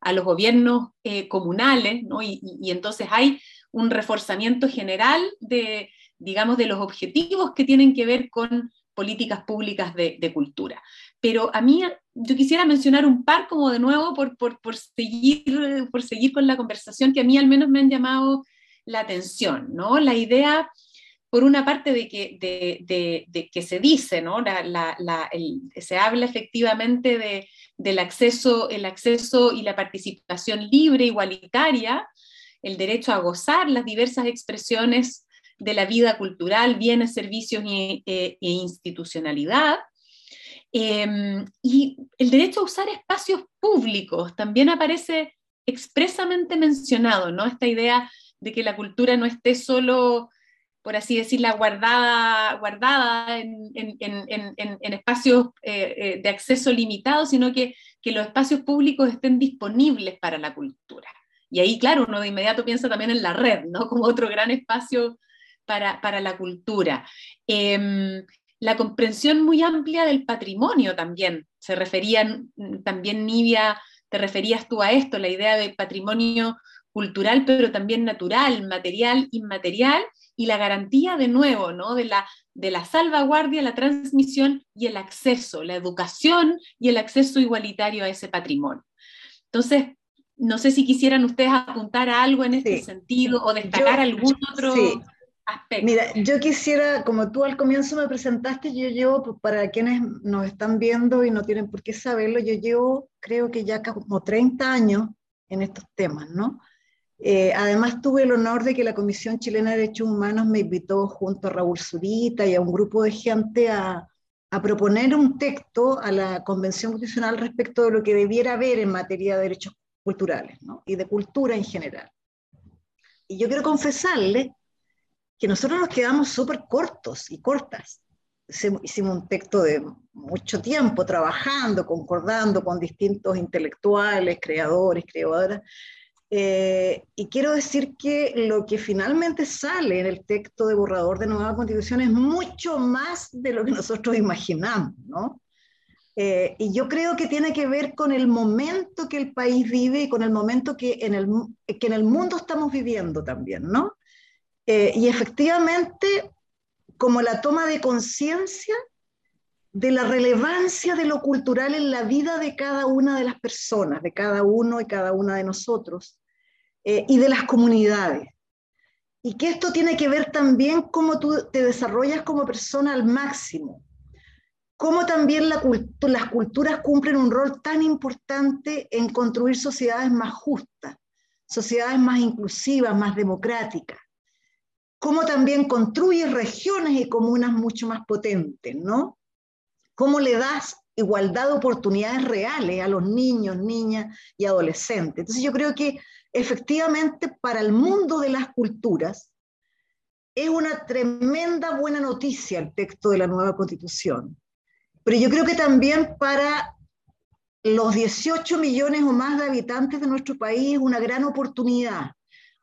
a los gobiernos eh, comunales, ¿no? Y, entonces hay un reforzamiento general de, digamos, de los objetivos que tienen que ver con políticas públicas de, cultura. Pero a mí, yo quisiera mencionar un par como de nuevo por, por, seguir, por seguir con la conversación que a mí al menos me han llamado la atención, ¿no? La idea, por una parte, de que, de, que se dice, ¿no? La, la, el, se habla efectivamente de, del acceso, el acceso y la participación libre, igualitaria, el derecho a gozar las diversas expresiones de la vida cultural, bienes, servicios e, e, institucionalidad. Eh, y el derecho a usar espacios públicos también aparece expresamente mencionado, ¿no? Esta idea de que la cultura no esté solo, por así decirla, guardada, guardada en, espacios eh, eh, de acceso limitado, sino que los espacios públicos estén disponibles para la cultura. Y ahí, claro, uno de inmediato piensa también en la red, ¿no? Como otro gran espacio para, para la cultura. Em, la comprensión muy amplia del patrimonio también. Se referían, también Nivia, te referías tú a esto, la idea de patrimonio cultural, pero también natural, material, inmaterial, y la garantía de nuevo, ¿no? De la, de la salvaguardia, la transmisión y el acceso, la educación y el acceso igualitario a ese patrimonio. Entonces, no sé si quisieran ustedes apuntar a algo en este sentido o destacar algún otro aspecto. Mira, yo quisiera, como tú al comienzo me presentaste, yo llevo, pues, para quienes nos están viendo y no tienen por qué saberlo, yo llevo creo que ya como 30 años en estos temas, ¿no? Eh, además, tuve el honor de que la Comisión Chilena de Derechos Humanos me invitó junto a Raúl Zurita y a un grupo de gente a, a proponer un texto a la Convención Constitucional respecto de lo que debiera haber en materia de derechos culturales ¿no? y de cultura en general. Y yo quiero confesarle que nosotros nos quedamos súper cortos y cortas. Hicimos un texto de mucho tiempo trabajando, concordando con distintos intelectuales, creadores, creadoras, eh, y quiero decir que lo que finalmente sale en el texto de borrador de nueva constitución es mucho más de lo que nosotros imaginamos, ¿no? Eh, y yo creo que tiene que ver con el momento que el país vive y con el momento que en el, que en el mundo estamos viviendo también, ¿no? Eh, y efectivamente, como la toma de conciencia de la relevancia de lo cultural en la vida de cada una de las personas, de cada uno y cada una de nosotros, eh, y de las comunidades. Y que esto tiene que ver también cómo tú te desarrollas como persona al máximo, cómo también la las culturas cumplen un rol tan importante en construir sociedades más justas, sociedades más inclusivas, más democráticas, cómo también construyes regiones y comunas mucho más potentes, ¿no? Cómo le das igualdad de oportunidades reales a los niños, niñas y adolescentes. Entonces yo creo que efectivamente para el mundo de las culturas es una tremenda buena noticia el texto de la nueva constitución. Pero yo creo que también para los 18 millones o más de habitantes de nuestro país es una gran oportunidad.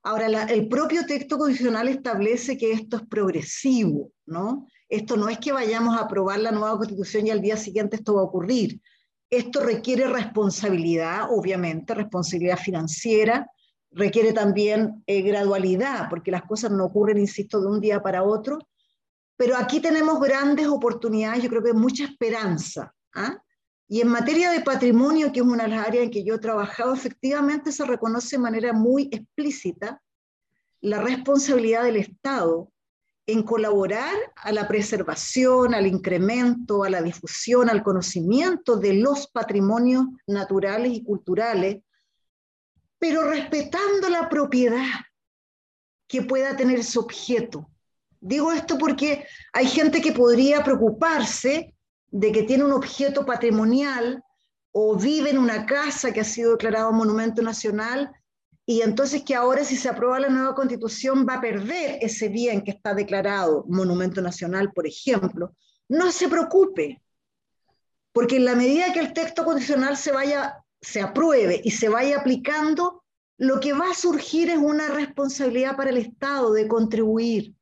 Ahora, el propio texto constitucional establece que esto es progresivo, ¿no? Esto no es que vayamos a aprobar la nueva constitución y al día siguiente esto va a ocurrir. Esto requiere responsabilidad, obviamente, responsabilidad financiera, requiere también eh, gradualidad, porque las cosas no ocurren, insisto, de un día para otro. Pero aquí tenemos grandes oportunidades, yo creo que mucha esperanza. ¿ah? Y en materia de patrimonio, que es una de las áreas en que yo he trabajado, efectivamente se reconoce de manera muy explícita la responsabilidad del Estado en colaborar a la preservación, al incremento, a la difusión, al conocimiento de los patrimonios naturales y culturales pero respetando la propiedad que pueda tener su objeto. Digo esto porque hay gente que podría preocuparse de que tiene un objeto patrimonial o vive en una casa que ha sido declarado monumento nacional y entonces que ahora si se aprueba la nueva constitución va a perder ese bien que está declarado monumento nacional, por ejemplo. No se preocupe, porque en la medida que el texto constitucional se vaya se apruebe y se vaya aplicando, lo que va a surgir es una responsabilidad para el Estado de contribuir.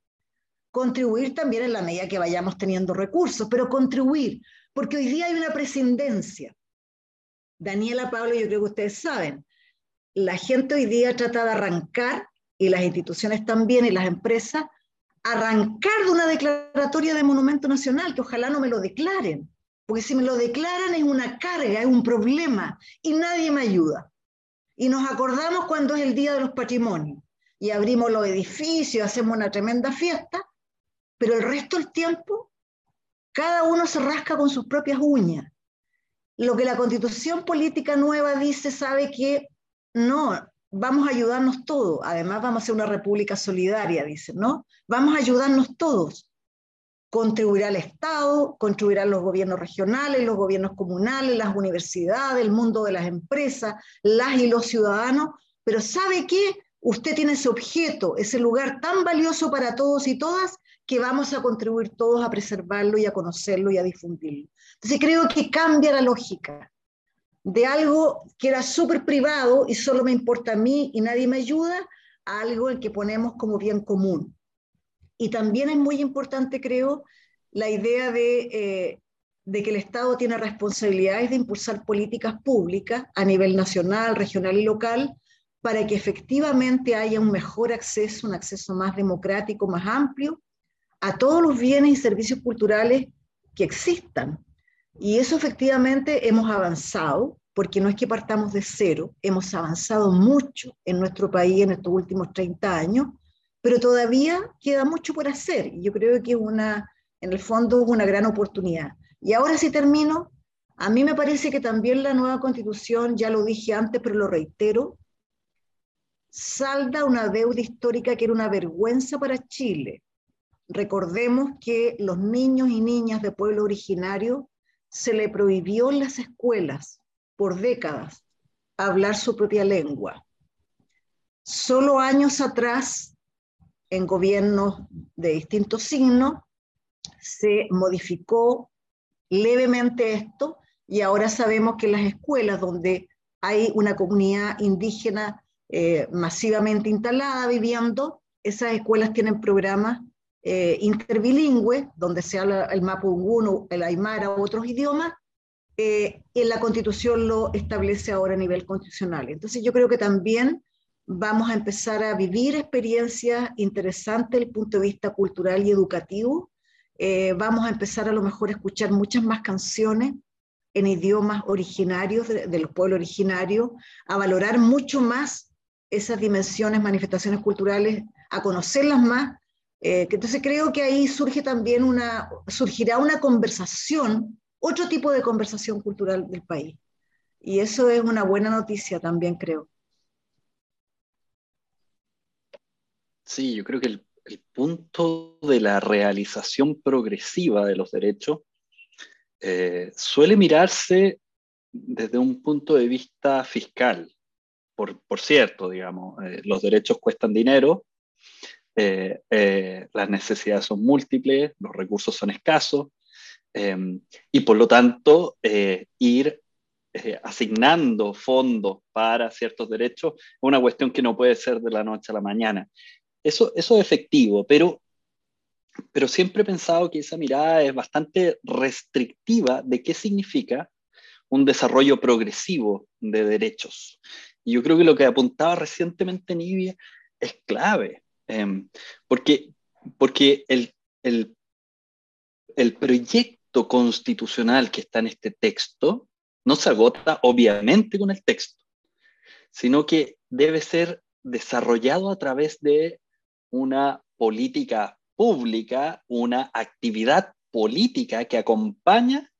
Contribuir también en la medida que vayamos teniendo recursos, pero contribuir, porque hoy día hay una prescindencia. Daniela, Pablo, yo creo que ustedes saben, la gente hoy día trata de arrancar, y las instituciones también, y las empresas, arrancar de una declaratoria de monumento nacional, que ojalá no me lo declaren, porque si me lo declaran es una carga, es un problema y nadie me ayuda. Y nos acordamos cuando es el Día de los Patrimonios y abrimos los edificios, hacemos una tremenda fiesta, pero el resto del tiempo cada uno se rasca con sus propias uñas. Lo que la constitución política nueva dice, sabe que no, vamos a ayudarnos todos, además vamos a ser una república solidaria, dice, ¿no? Vamos a ayudarnos todos contribuirá al Estado, contribuirán los gobiernos regionales, los gobiernos comunales, las universidades, el mundo de las empresas, las y los ciudadanos, pero ¿sabe qué? Usted tiene ese objeto, ese lugar tan valioso para todos y todas, que vamos a contribuir todos a preservarlo y a conocerlo y a difundirlo. Entonces creo que cambia la lógica. de algo que era súper privado y solo me importa a mí y nadie me ayuda, a algo en que ponemos como bien común. Y también es muy importante, creo, la idea de, eh, de que el Estado tiene responsabilidades de impulsar políticas públicas a nivel nacional, regional y local para que efectivamente haya un mejor acceso, un acceso más democrático, más amplio a todos los bienes y servicios culturales que existan. Y eso efectivamente hemos avanzado, porque no es que partamos de cero, hemos avanzado mucho en nuestro país en estos últimos 30 años, pero todavía queda mucho por hacer. Y yo creo que es una, en el fondo, una gran oportunidad. Y ahora sí termino. A mí me parece que también la nueva constitución, ya lo dije antes, pero lo reitero, salda una deuda histórica que era una vergüenza para Chile. Recordemos que los niños y niñas de pueblo originario se le prohibió en las escuelas por décadas hablar su propia lengua. Solo años atrás, en gobiernos de distintos signos, se modificó levemente esto y ahora sabemos que las escuelas donde hay una comunidad indígena eh, masivamente instalada viviendo, esas escuelas tienen programas eh, interbilingües, donde se habla el mapungún, el aymara otros idiomas, eh, en la constitución lo establece ahora a nivel constitucional. Entonces yo creo que también vamos a empezar a vivir experiencias interesantes desde el punto de vista cultural y educativo. vamos a empezar a lo mejor a escuchar muchas más canciones en idiomas originarios de, de los pueblos originarios, a valorar mucho más esas dimensiones, manifestaciones culturales, a conocerlas más. Eh, entonces creo que ahí surge también una, surgirá una conversación, otro tipo de conversación cultural del país. Y eso es una buena noticia también, creo. Sí, yo creo que el, punto de la realización progresiva de los derechos eh, suele mirarse desde un punto de vista fiscal por, cierto, digamos, eh, los derechos cuestan dinero, eh, eh, las necesidades son múltiples, los recursos son escasos, em, y por lo tanto, ir asignando fondos para ciertos derechos es una cuestión que no puede ser de la noche a la mañana. Eso, eso es efectivo, pero, pero siempre he pensado que esa mirada es bastante restrictiva de qué significa un desarrollo progresivo de derechos. Y yo creo que lo que apuntaba recientemente Nibia es clave, em, porque, porque el, el, el proyecto constitucional que está en este texto no se agota obviamente con el texto, sino que debe ser desarrollado a través de una política pública, una actividad política que acompaña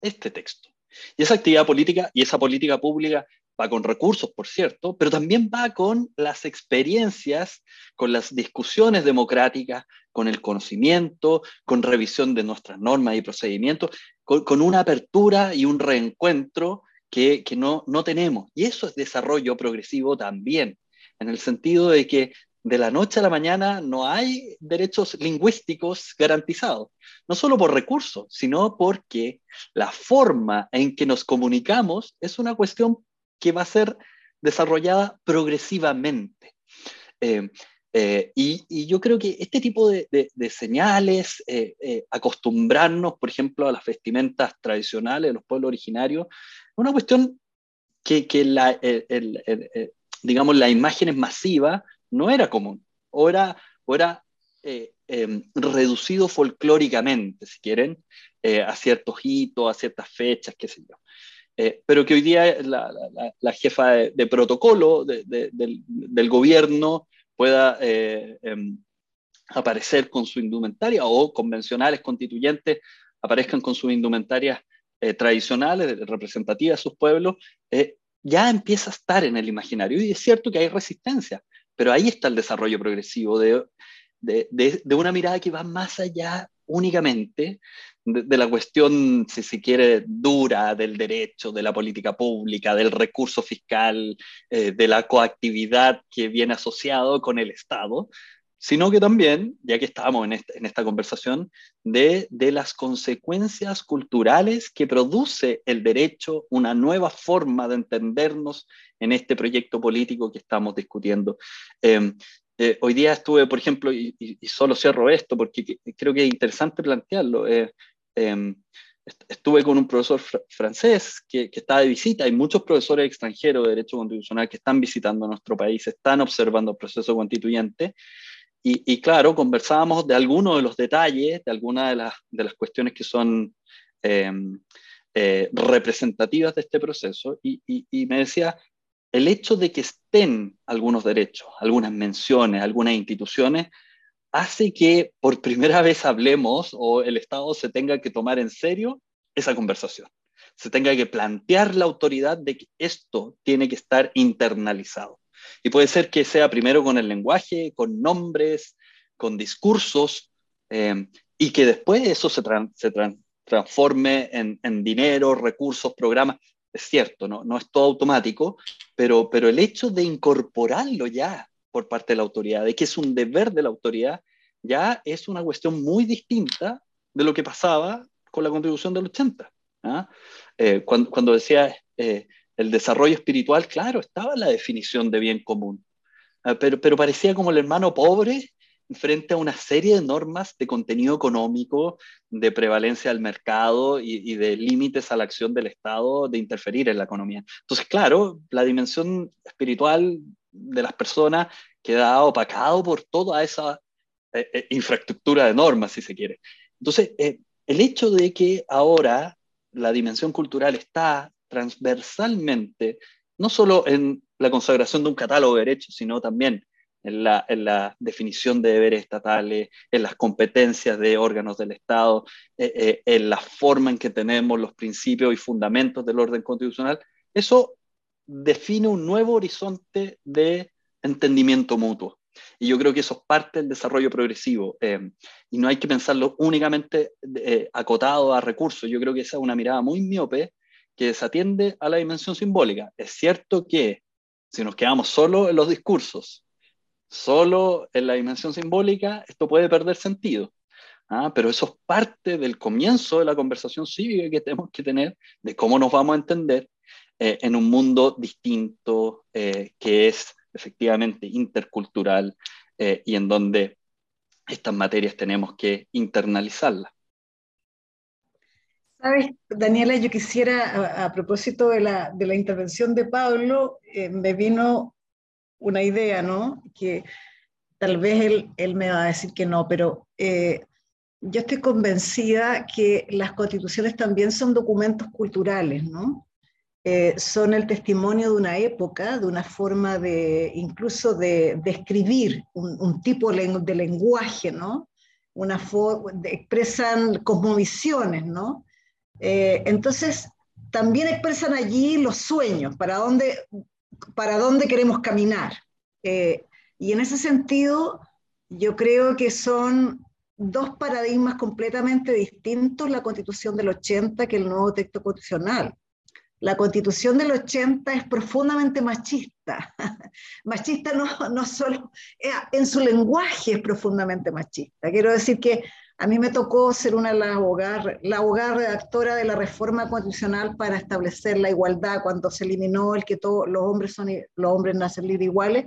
este texto. Y esa actividad política y esa política pública va con recursos, por cierto, pero también va con las experiencias, con las discusiones democráticas, con el conocimiento, con revisión de nuestras normas y procedimientos, con, una apertura y un reencuentro que, no, no tenemos. Y eso es desarrollo progresivo también, en el sentido de que de la noche a la mañana no hay derechos lingüísticos garantizados, no solo por recursos, sino porque la forma en que nos comunicamos es una cuestión que va a ser desarrollada progresivamente. Eh, eh, y, yo creo que este tipo de, señales, eh, acostumbrarnos, por ejemplo, a las vestimentas tradicionales de los pueblos originarios, es una cuestión que, la, digamos, la imagen es masiva, no era común, o era, em, reducido folclóricamente, si quieren, a ciertos hitos, a ciertas fechas, qué sé yo. Eh, pero que hoy día la, jefa de, protocolo del, gobierno pueda eh, em, aparecer con su indumentaria o convencionales constituyentes aparezcan con sus indumentarias eh, tradicionales, representativas de sus pueblos, ya empieza a estar en el imaginario. Y es cierto que hay resistencia, pero ahí está el desarrollo progresivo de, de una mirada que va más allá únicamente de, la cuestión, si se quiere, dura del derecho, de la política pública, del recurso fiscal, eh, de la coactividad que viene asociado con el Estado, sino que también, ya que estábamos en, esta conversación, de, de, las consecuencias culturales que produce el derecho, una nueva forma de entendernos en este proyecto político que estamos discutiendo. Eh, eh, hoy día estuve, por ejemplo, y, y, solo cierro esto porque creo que es interesante plantearlo. Eh, em, estuve con un profesor fr francés que, que está de visita. Hay muchos profesores extranjeros de Derecho Constitucional que están visitando nuestro país, están observando el proceso constituyente. Y, y, claro, conversábamos de algunos de los detalles, de algunas de las, de las cuestiones que son eh, eh, representativas de este proceso, y, y, y, me decía, el hecho de que estén algunos derechos, algunas menciones, algunas instituciones, hace que por primera vez hablemos o el Estado se tenga que tomar en serio esa conversación, se tenga que plantear la autoridad de que esto tiene que estar internalizado. Y puede ser que sea primero con el lenguaje, con nombres, con discursos, eh, y que después eso se, tra se tra transforme en, dinero, recursos, programas. Es cierto, no, no es todo automático, pero el hecho de incorporarlo ya por parte de la autoridad, de que es un deber de la autoridad, ya es una cuestión muy distinta de lo que pasaba con la contribución del 80. ¿ah? Eh, cuando, decía eh, el desarrollo espiritual, claro, estaba la definición de bien común, ¿ah? pero, pero parecía como el hermano pobre frente a una serie de normas de contenido económico, de prevalencia del mercado y, y, de límites a la acción del Estado de interferir en la economía. Entonces, claro, la dimensión espiritual de las personas queda opacado por toda esa eh, eh, infraestructura de normas, si se quiere. Entonces, eh, el hecho de que ahora la dimensión cultural está transversalmente, no solo en la consagración de un catálogo de derechos, sino también en la, en la, definición de deberes estatales, en las competencias de órganos del Estado, eh, en la forma en que tenemos los principios y fundamentos del orden constitucional, eso define un nuevo horizonte de entendimiento mutuo. Y yo creo que eso es parte del desarrollo progresivo. Eh, y no hay que pensarlo únicamente eh, acotado a recursos. Yo creo que esa es una mirada muy miope que desatiende a la dimensión simbólica. Es cierto que si nos quedamos solo en los discursos, solo en la dimensión simbólica, esto puede perder sentido. ¿ah? Pero eso es parte del comienzo de la conversación cívica que tenemos que tener de cómo nos vamos a entender eh, en un mundo distinto eh, que es efectivamente intercultural eh, y en donde estas materias tenemos que internalizarlas. Sabes, Daniela, yo quisiera, a, a propósito de la, de la, intervención de Pablo, me vino una idea, ¿no? Que tal vez él, él, me va a decir que no, pero yo estoy convencida que las constituciones también son documentos culturales, ¿no? Eh, son el testimonio de una época, de una forma de, incluso de, de un, tipo de lenguaje, ¿no? Una de, expresan cosmovisiones, ¿no? Eh, entonces, también expresan allí los sueños, para dónde, para dónde queremos caminar. Eh, y en ese sentido, yo creo que son dos paradigmas completamente distintos, la constitución del 80 que el nuevo texto constitucional. La constitución del 80 es profundamente machista. machista no, solo, eh, en su lenguaje es profundamente machista. Quiero decir que a mí me tocó ser una de las abogadas, la abogada redactora de la reforma constitucional para establecer la igualdad cuando se eliminó el que todos los hombres son los hombres nacen libres iguales.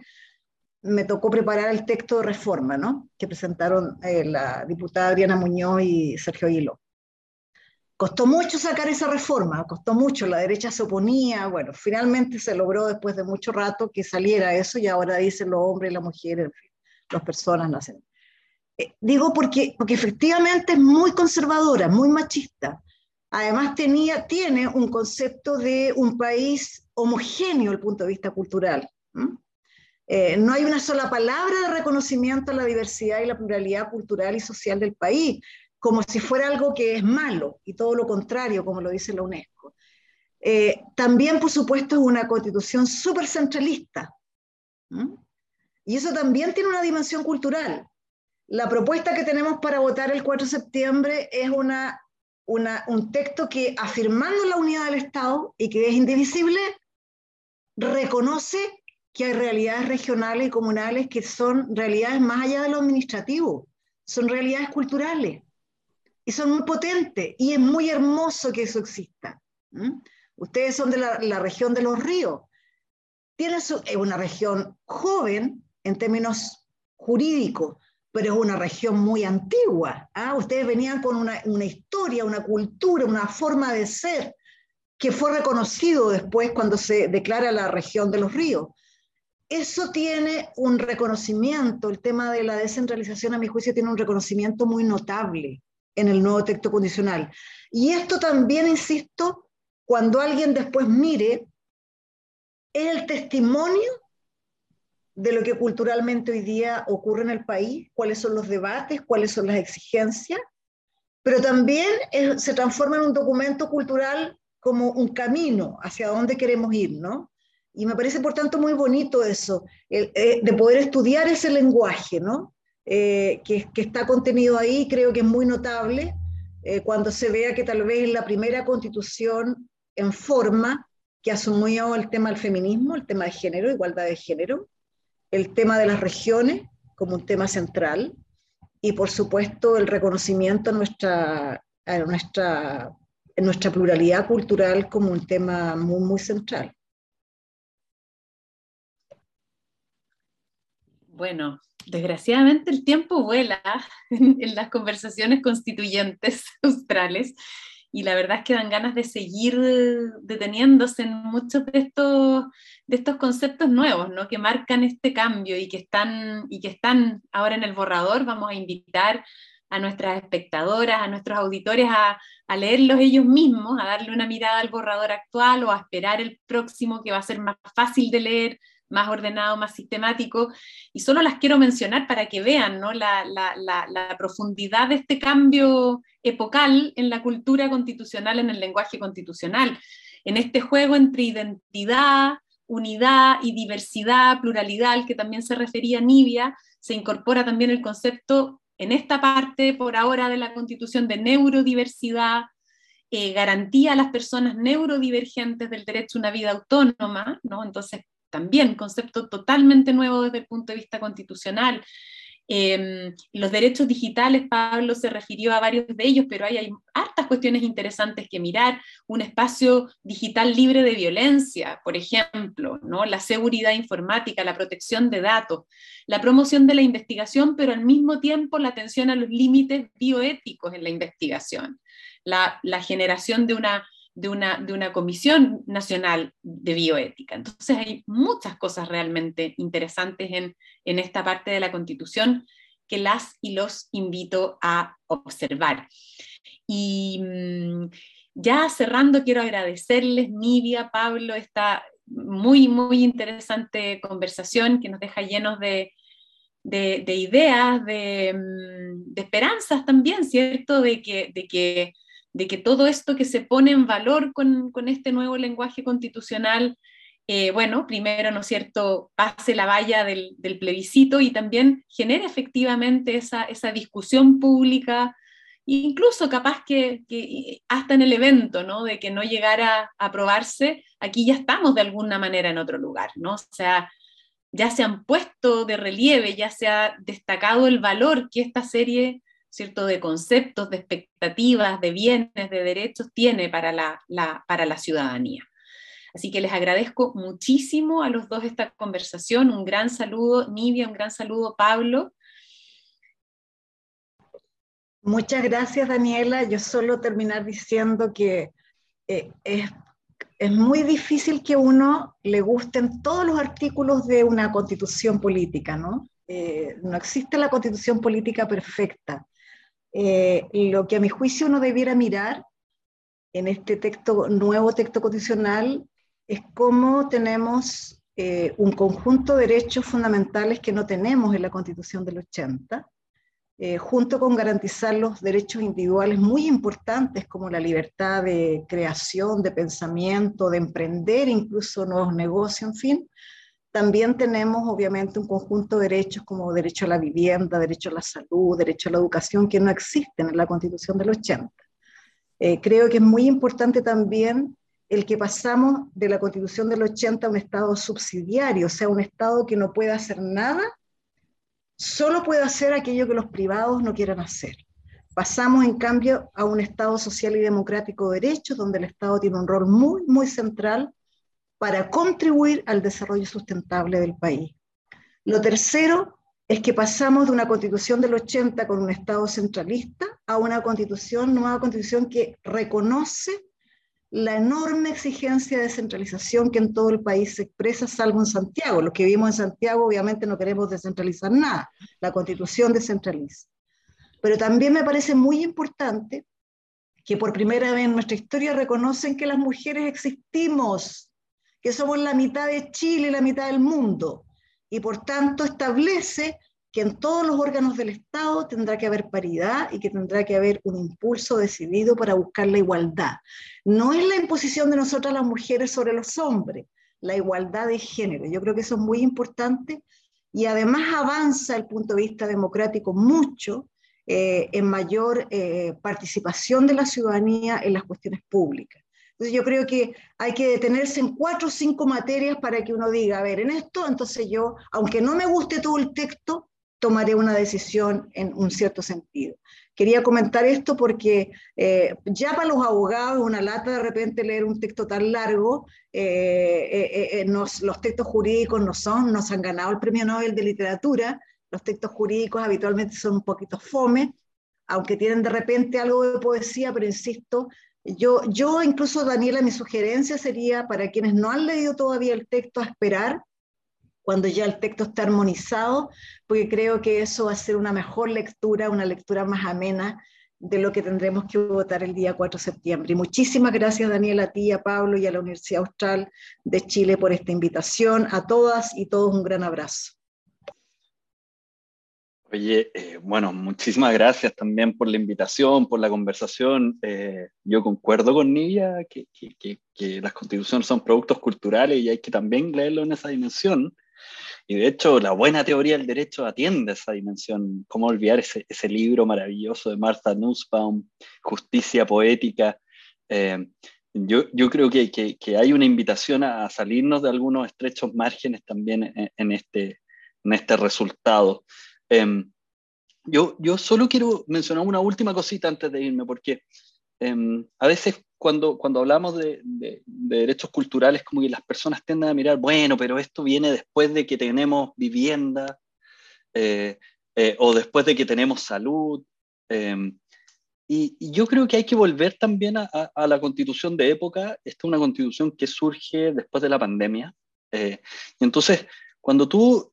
Me tocó preparar el texto de reforma, ¿no? Que presentaron eh, la diputada Adriana Muñoz y Sergio Hilo. Costó mucho sacar esa reforma, costó mucho, la derecha se oponía, bueno, finalmente se logró después de mucho rato que saliera eso y ahora dicen los hombres las mujeres, en fin, las personas nacen. Eh, digo porque, porque efectivamente es muy conservadora, muy machista. Además tenía, tiene un concepto de un país homogéneo desde el punto de vista cultural. Eh, no hay una sola palabra de reconocimiento a la diversidad y la pluralidad cultural y social del país como si fuera algo que es malo, y todo lo contrario, como lo dice la UNESCO. Eh, también, por supuesto, es una constitución súper centralista. ¿Mm? Y eso también tiene una dimensión cultural. La propuesta que tenemos para votar el 4 de septiembre es una, una, un texto que, afirmando la unidad del Estado y que es indivisible, reconoce que hay realidades regionales y comunales que son realidades más allá de lo administrativo, son realidades culturales y son muy potentes y es muy hermoso que eso exista. Ustedes son de la, región de los ríos. Tiene es una región joven en términos jurídicos, pero es una región muy antigua. ¿ah? Ustedes venían con una, una, historia, una cultura, una forma de ser que fue reconocido después cuando se declara la región de los ríos. Eso tiene un reconocimiento, el tema de la descentralización a mi juicio tiene un reconocimiento muy notable en el nuevo texto condicional. Y esto también, insisto, cuando alguien después mire, es el testimonio de lo que culturalmente hoy día ocurre en el país, cuáles son los debates, cuáles son las exigencias, pero también se transforma en un documento cultural como un camino hacia dónde queremos ir, ¿no? Y me parece, por tanto, muy bonito eso, eh, de poder estudiar ese lenguaje, ¿no? Eh, que, está contenido ahí, creo que es muy notable eh, cuando se vea que tal vez la primera constitución en forma que asumió el tema del feminismo, el tema de género, igualdad de género, el tema de las regiones como un tema central y por supuesto el reconocimiento a nuestra, nuestra, nuestra pluralidad cultural como un tema muy, muy central. Bueno, desgraciadamente el tiempo vuela en, las conversaciones constituyentes australes y la verdad es que dan ganas de seguir deteniéndose en muchos de estos, de estos conceptos nuevos, ¿no? que marcan este cambio y que, están, y que están ahora en el borrador. Vamos a invitar a nuestras espectadoras, a nuestros auditores a, a leerlos ellos mismos, a darle una mirada al borrador actual o a esperar el próximo que va a ser más fácil de leer, más ordenado, más sistemático, y solo las quiero mencionar para que vean ¿no? la, la, profundidad de este cambio epocal en la cultura constitucional, en el lenguaje constitucional, en este juego entre identidad, unidad y diversidad, pluralidad, al que también se refería Nibia, se incorpora también el concepto en esta parte por ahora de la constitución de neurodiversidad, eh, garantía a las personas neurodivergentes del derecho a una vida autónoma, ¿no? Entonces, también concepto totalmente nuevo desde el punto de vista constitucional. Eh, los derechos digitales, Pablo se refirió a varios de ellos, pero hay, hay hartas cuestiones interesantes que mirar. Un espacio digital libre de violencia, por ejemplo, ¿no? la seguridad informática, la protección de datos, la promoción de la investigación, pero al mismo tiempo la atención a los límites bioéticos en la investigación, la, la generación de una de una, de una comisión nacional de bioética. Entonces hay muchas cosas realmente interesantes en, en esta parte de la Constitución que las y los invito a observar. Y mm, ya cerrando, quiero agradecerles, Nidia, Pablo, esta muy, muy interesante conversación que nos deja llenos de, de, de ideas, de, mm, de, esperanzas también, ¿cierto? De que, de que de que todo esto que se pone en valor con, este nuevo lenguaje constitucional, eh, bueno, primero, ¿no es cierto?, pase la valla del, plebiscito y también genere efectivamente esa, discusión pública, incluso capaz que, hasta en el evento, ¿no?, de que no llegara a aprobarse, aquí ya estamos de alguna manera en otro lugar, ¿no? O sea, ya se han puesto de relieve, ya se ha destacado el valor que esta serie ¿cierto? de conceptos, de expectativas, de bienes, de derechos tiene para la, para la ciudadanía. Así que les agradezco muchísimo a los dos esta conversación. Un gran saludo, Nivia, un gran saludo, Pablo. Muchas gracias, Daniela. Yo solo terminar diciendo que eh, es, es, muy difícil que uno le gusten todos los artículos de una constitución política, ¿no? Eh, no existe la constitución política perfecta. Eh, lo que a mi juicio uno debiera mirar en este nuevo texto constitucional es cómo tenemos eh, un conjunto de derechos fundamentales que no tenemos en la Constitución del 80, eh, junto con garantizar los derechos individuales muy importantes como la libertad de creación, de pensamiento, de emprender incluso nuevos negocios, en fin, también tenemos obviamente un conjunto de derechos como derecho a la vivienda, derecho a la salud, derecho a la educación que no existen en la Constitución del 80. Eh, creo que es muy importante también el que pasamos de la constitución del 80 a un Estado subsidiario, o sea, un Estado que no puede hacer nada, solo puede hacer aquello que los privados no quieran hacer. Pasamos, en cambio, a un Estado social y democrático de derechos, donde el Estado tiene un rol muy, muy central para contribuir al desarrollo sustentable del país. Lo tercero es que pasamos de una constitución del 80 con un Estado centralista a una constitución, nueva constitución que reconoce la enorme exigencia de descentralización que en todo el país se expresa, salvo en Santiago. Los que vivimos en Santiago obviamente no queremos descentralizar nada, la constitución descentraliza. Pero también me parece muy importante que por primera vez en nuestra historia reconocen que las mujeres existimos, que somos la mitad de Chile y la mitad del mundo, y por tanto establece que en todos los órganos del Estado tendrá que haber paridad y que tendrá que haber un impulso decidido para buscar la igualdad. No es la imposición de nosotras las mujeres sobre los hombres, la igualdad de género. Yo creo que eso es muy importante y además avanza el punto de vista democrático mucho eh, en mayor eh, participación de la ciudadanía en las cuestiones públicas. Entonces yo creo que hay que detenerse en cuatro o cinco materias para que uno diga, a ver, en esto, entonces yo, aunque no me guste todo el texto, tomaré una decisión en un cierto sentido. Quería comentar esto porque eh, ya para los abogados una lata de repente leer un texto tan largo, eh, eh, los textos jurídicos no son, nos han ganado el premio Nobel de Literatura, los textos jurídicos habitualmente son un poquito fome, aunque tienen de repente algo de poesía, pero insisto, yo, yo incluso, Daniela, mi sugerencia sería para quienes no han leído todavía el texto, a esperar cuando ya el texto está armonizado, porque creo que eso va a ser una mejor lectura, una lectura más amena de lo que tendremos que votar el día 4 de septiembre. Y muchísimas gracias, Daniela, a ti, a Pablo y a la Universidad Austral de Chile por esta invitación. A todas y todos un gran abrazo. Oye, eh, bueno, muchísimas gracias también por la invitación, por la conversación. Eh, yo concuerdo con Nivia que, que, que, las constituciones son productos culturales y hay que también leerlo en esa dimensión. Y de hecho, la buena teoría del derecho atiende esa dimensión. ¿Cómo olvidar ese, ese libro maravilloso de Martha Nussbaum, Justicia Poética? Eh, yo, yo, creo que, que, hay una invitación a, salirnos de algunos estrechos márgenes también en, en este, en este resultado. Em, yo, yo solo quiero mencionar una última cosita antes de irme, porque em, a veces cuando, cuando hablamos de, de, derechos culturales, como que las personas tienden a mirar, bueno, pero esto viene después de que tenemos vivienda eh, eh, o después de que tenemos salud. Em, y, yo creo que hay que volver también a, a, la constitución de época. Esta es una constitución que surge después de la pandemia. Eh, y entonces, cuando tú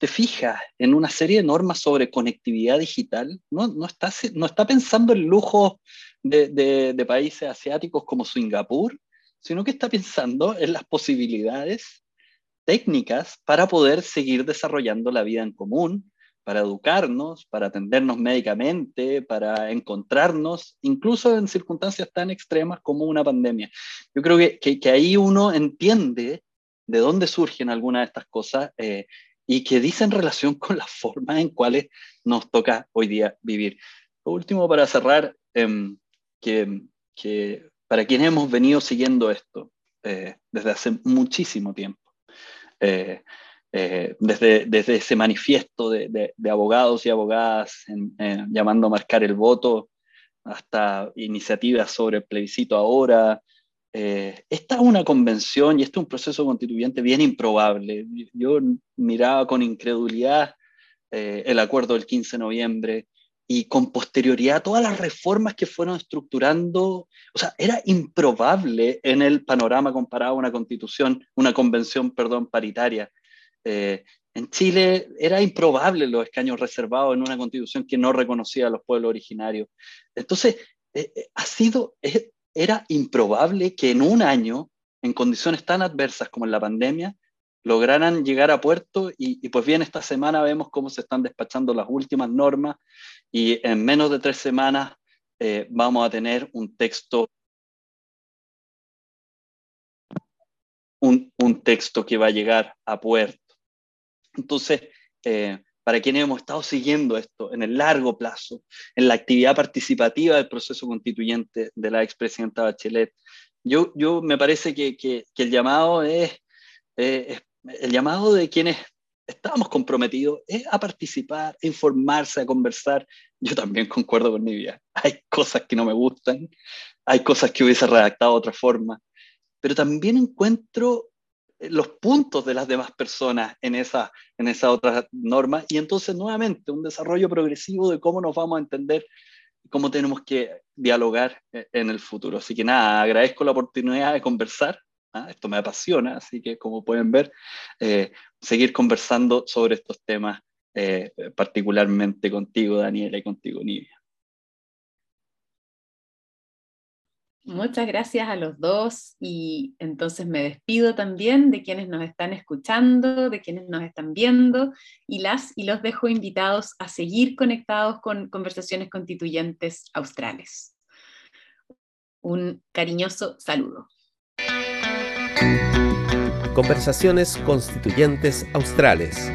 te fijas en una serie de normas sobre conectividad digital, no, no, está, no está pensando en lujo de, países asiáticos como Singapur, sino que está pensando en las posibilidades técnicas para poder seguir desarrollando la vida en común, para educarnos, para atendernos médicamente, para encontrarnos, incluso en circunstancias tan extremas como una pandemia. Yo creo que, que, que ahí uno entiende de dónde surgen algunas de estas cosas eh, y que dicen relación con la forma en cuales nos toca hoy día vivir. Lo último para cerrar, em, que, que, para quienes hemos venido siguiendo esto eh, desde hace muchísimo tiempo, eh, eh, desde, desde ese manifiesto de, de, abogados y abogadas llamando a marcar el voto, hasta iniciativas sobre el plebiscito ahora, eh, esta es una convención y este es un proceso constituyente bien improbable. Yo miraba con incredulidad eh, el acuerdo del 15 de noviembre y con posterioridad todas las reformas que fueron estructurando, o sea, era improbable en el panorama comparado a una constitución, una convención, perdón, paritaria. Eh, en Chile era improbable los escaños reservados en una constitución que no reconocía a los pueblos originarios. Entonces, ha sido, era improbable que en un año, en condiciones tan adversas como en la pandemia, lograran llegar a puerto y, pues bien, esta semana vemos cómo se están despachando las últimas normas y en menos de tres semanas eh, vamos a tener un texto, un, un, texto que va a llegar a puerto. Entonces, eh, para quienes hemos estado siguiendo esto en el largo plazo, en la actividad participativa del proceso constituyente de la expresidenta Bachelet, yo, yo me parece que, que, el llamado es, el llamado de quienes estamos comprometidos es a participar, a informarse, a conversar. Yo también concuerdo con Nivia. Hay cosas que no me gustan, hay cosas que hubiese redactado de otra forma, pero también encuentro los puntos de las demás personas en esa, en esa otra norma y entonces nuevamente un desarrollo progresivo de cómo nos vamos a entender cómo tenemos que dialogar en el futuro. Así que nada, agradezco la oportunidad de conversar. ¿ah? Esto me apasiona, así que como pueden ver, eh, seguir conversando sobre estos temas, eh, particularmente contigo, Daniela, y contigo, Nivia. Muchas gracias a los dos y entonces me despido también de quienes nos están escuchando, de quienes nos están viendo y las y los dejo invitados a seguir conectados con conversaciones constituyentes australes. Un cariñoso saludo. Conversaciones constituyentes australes.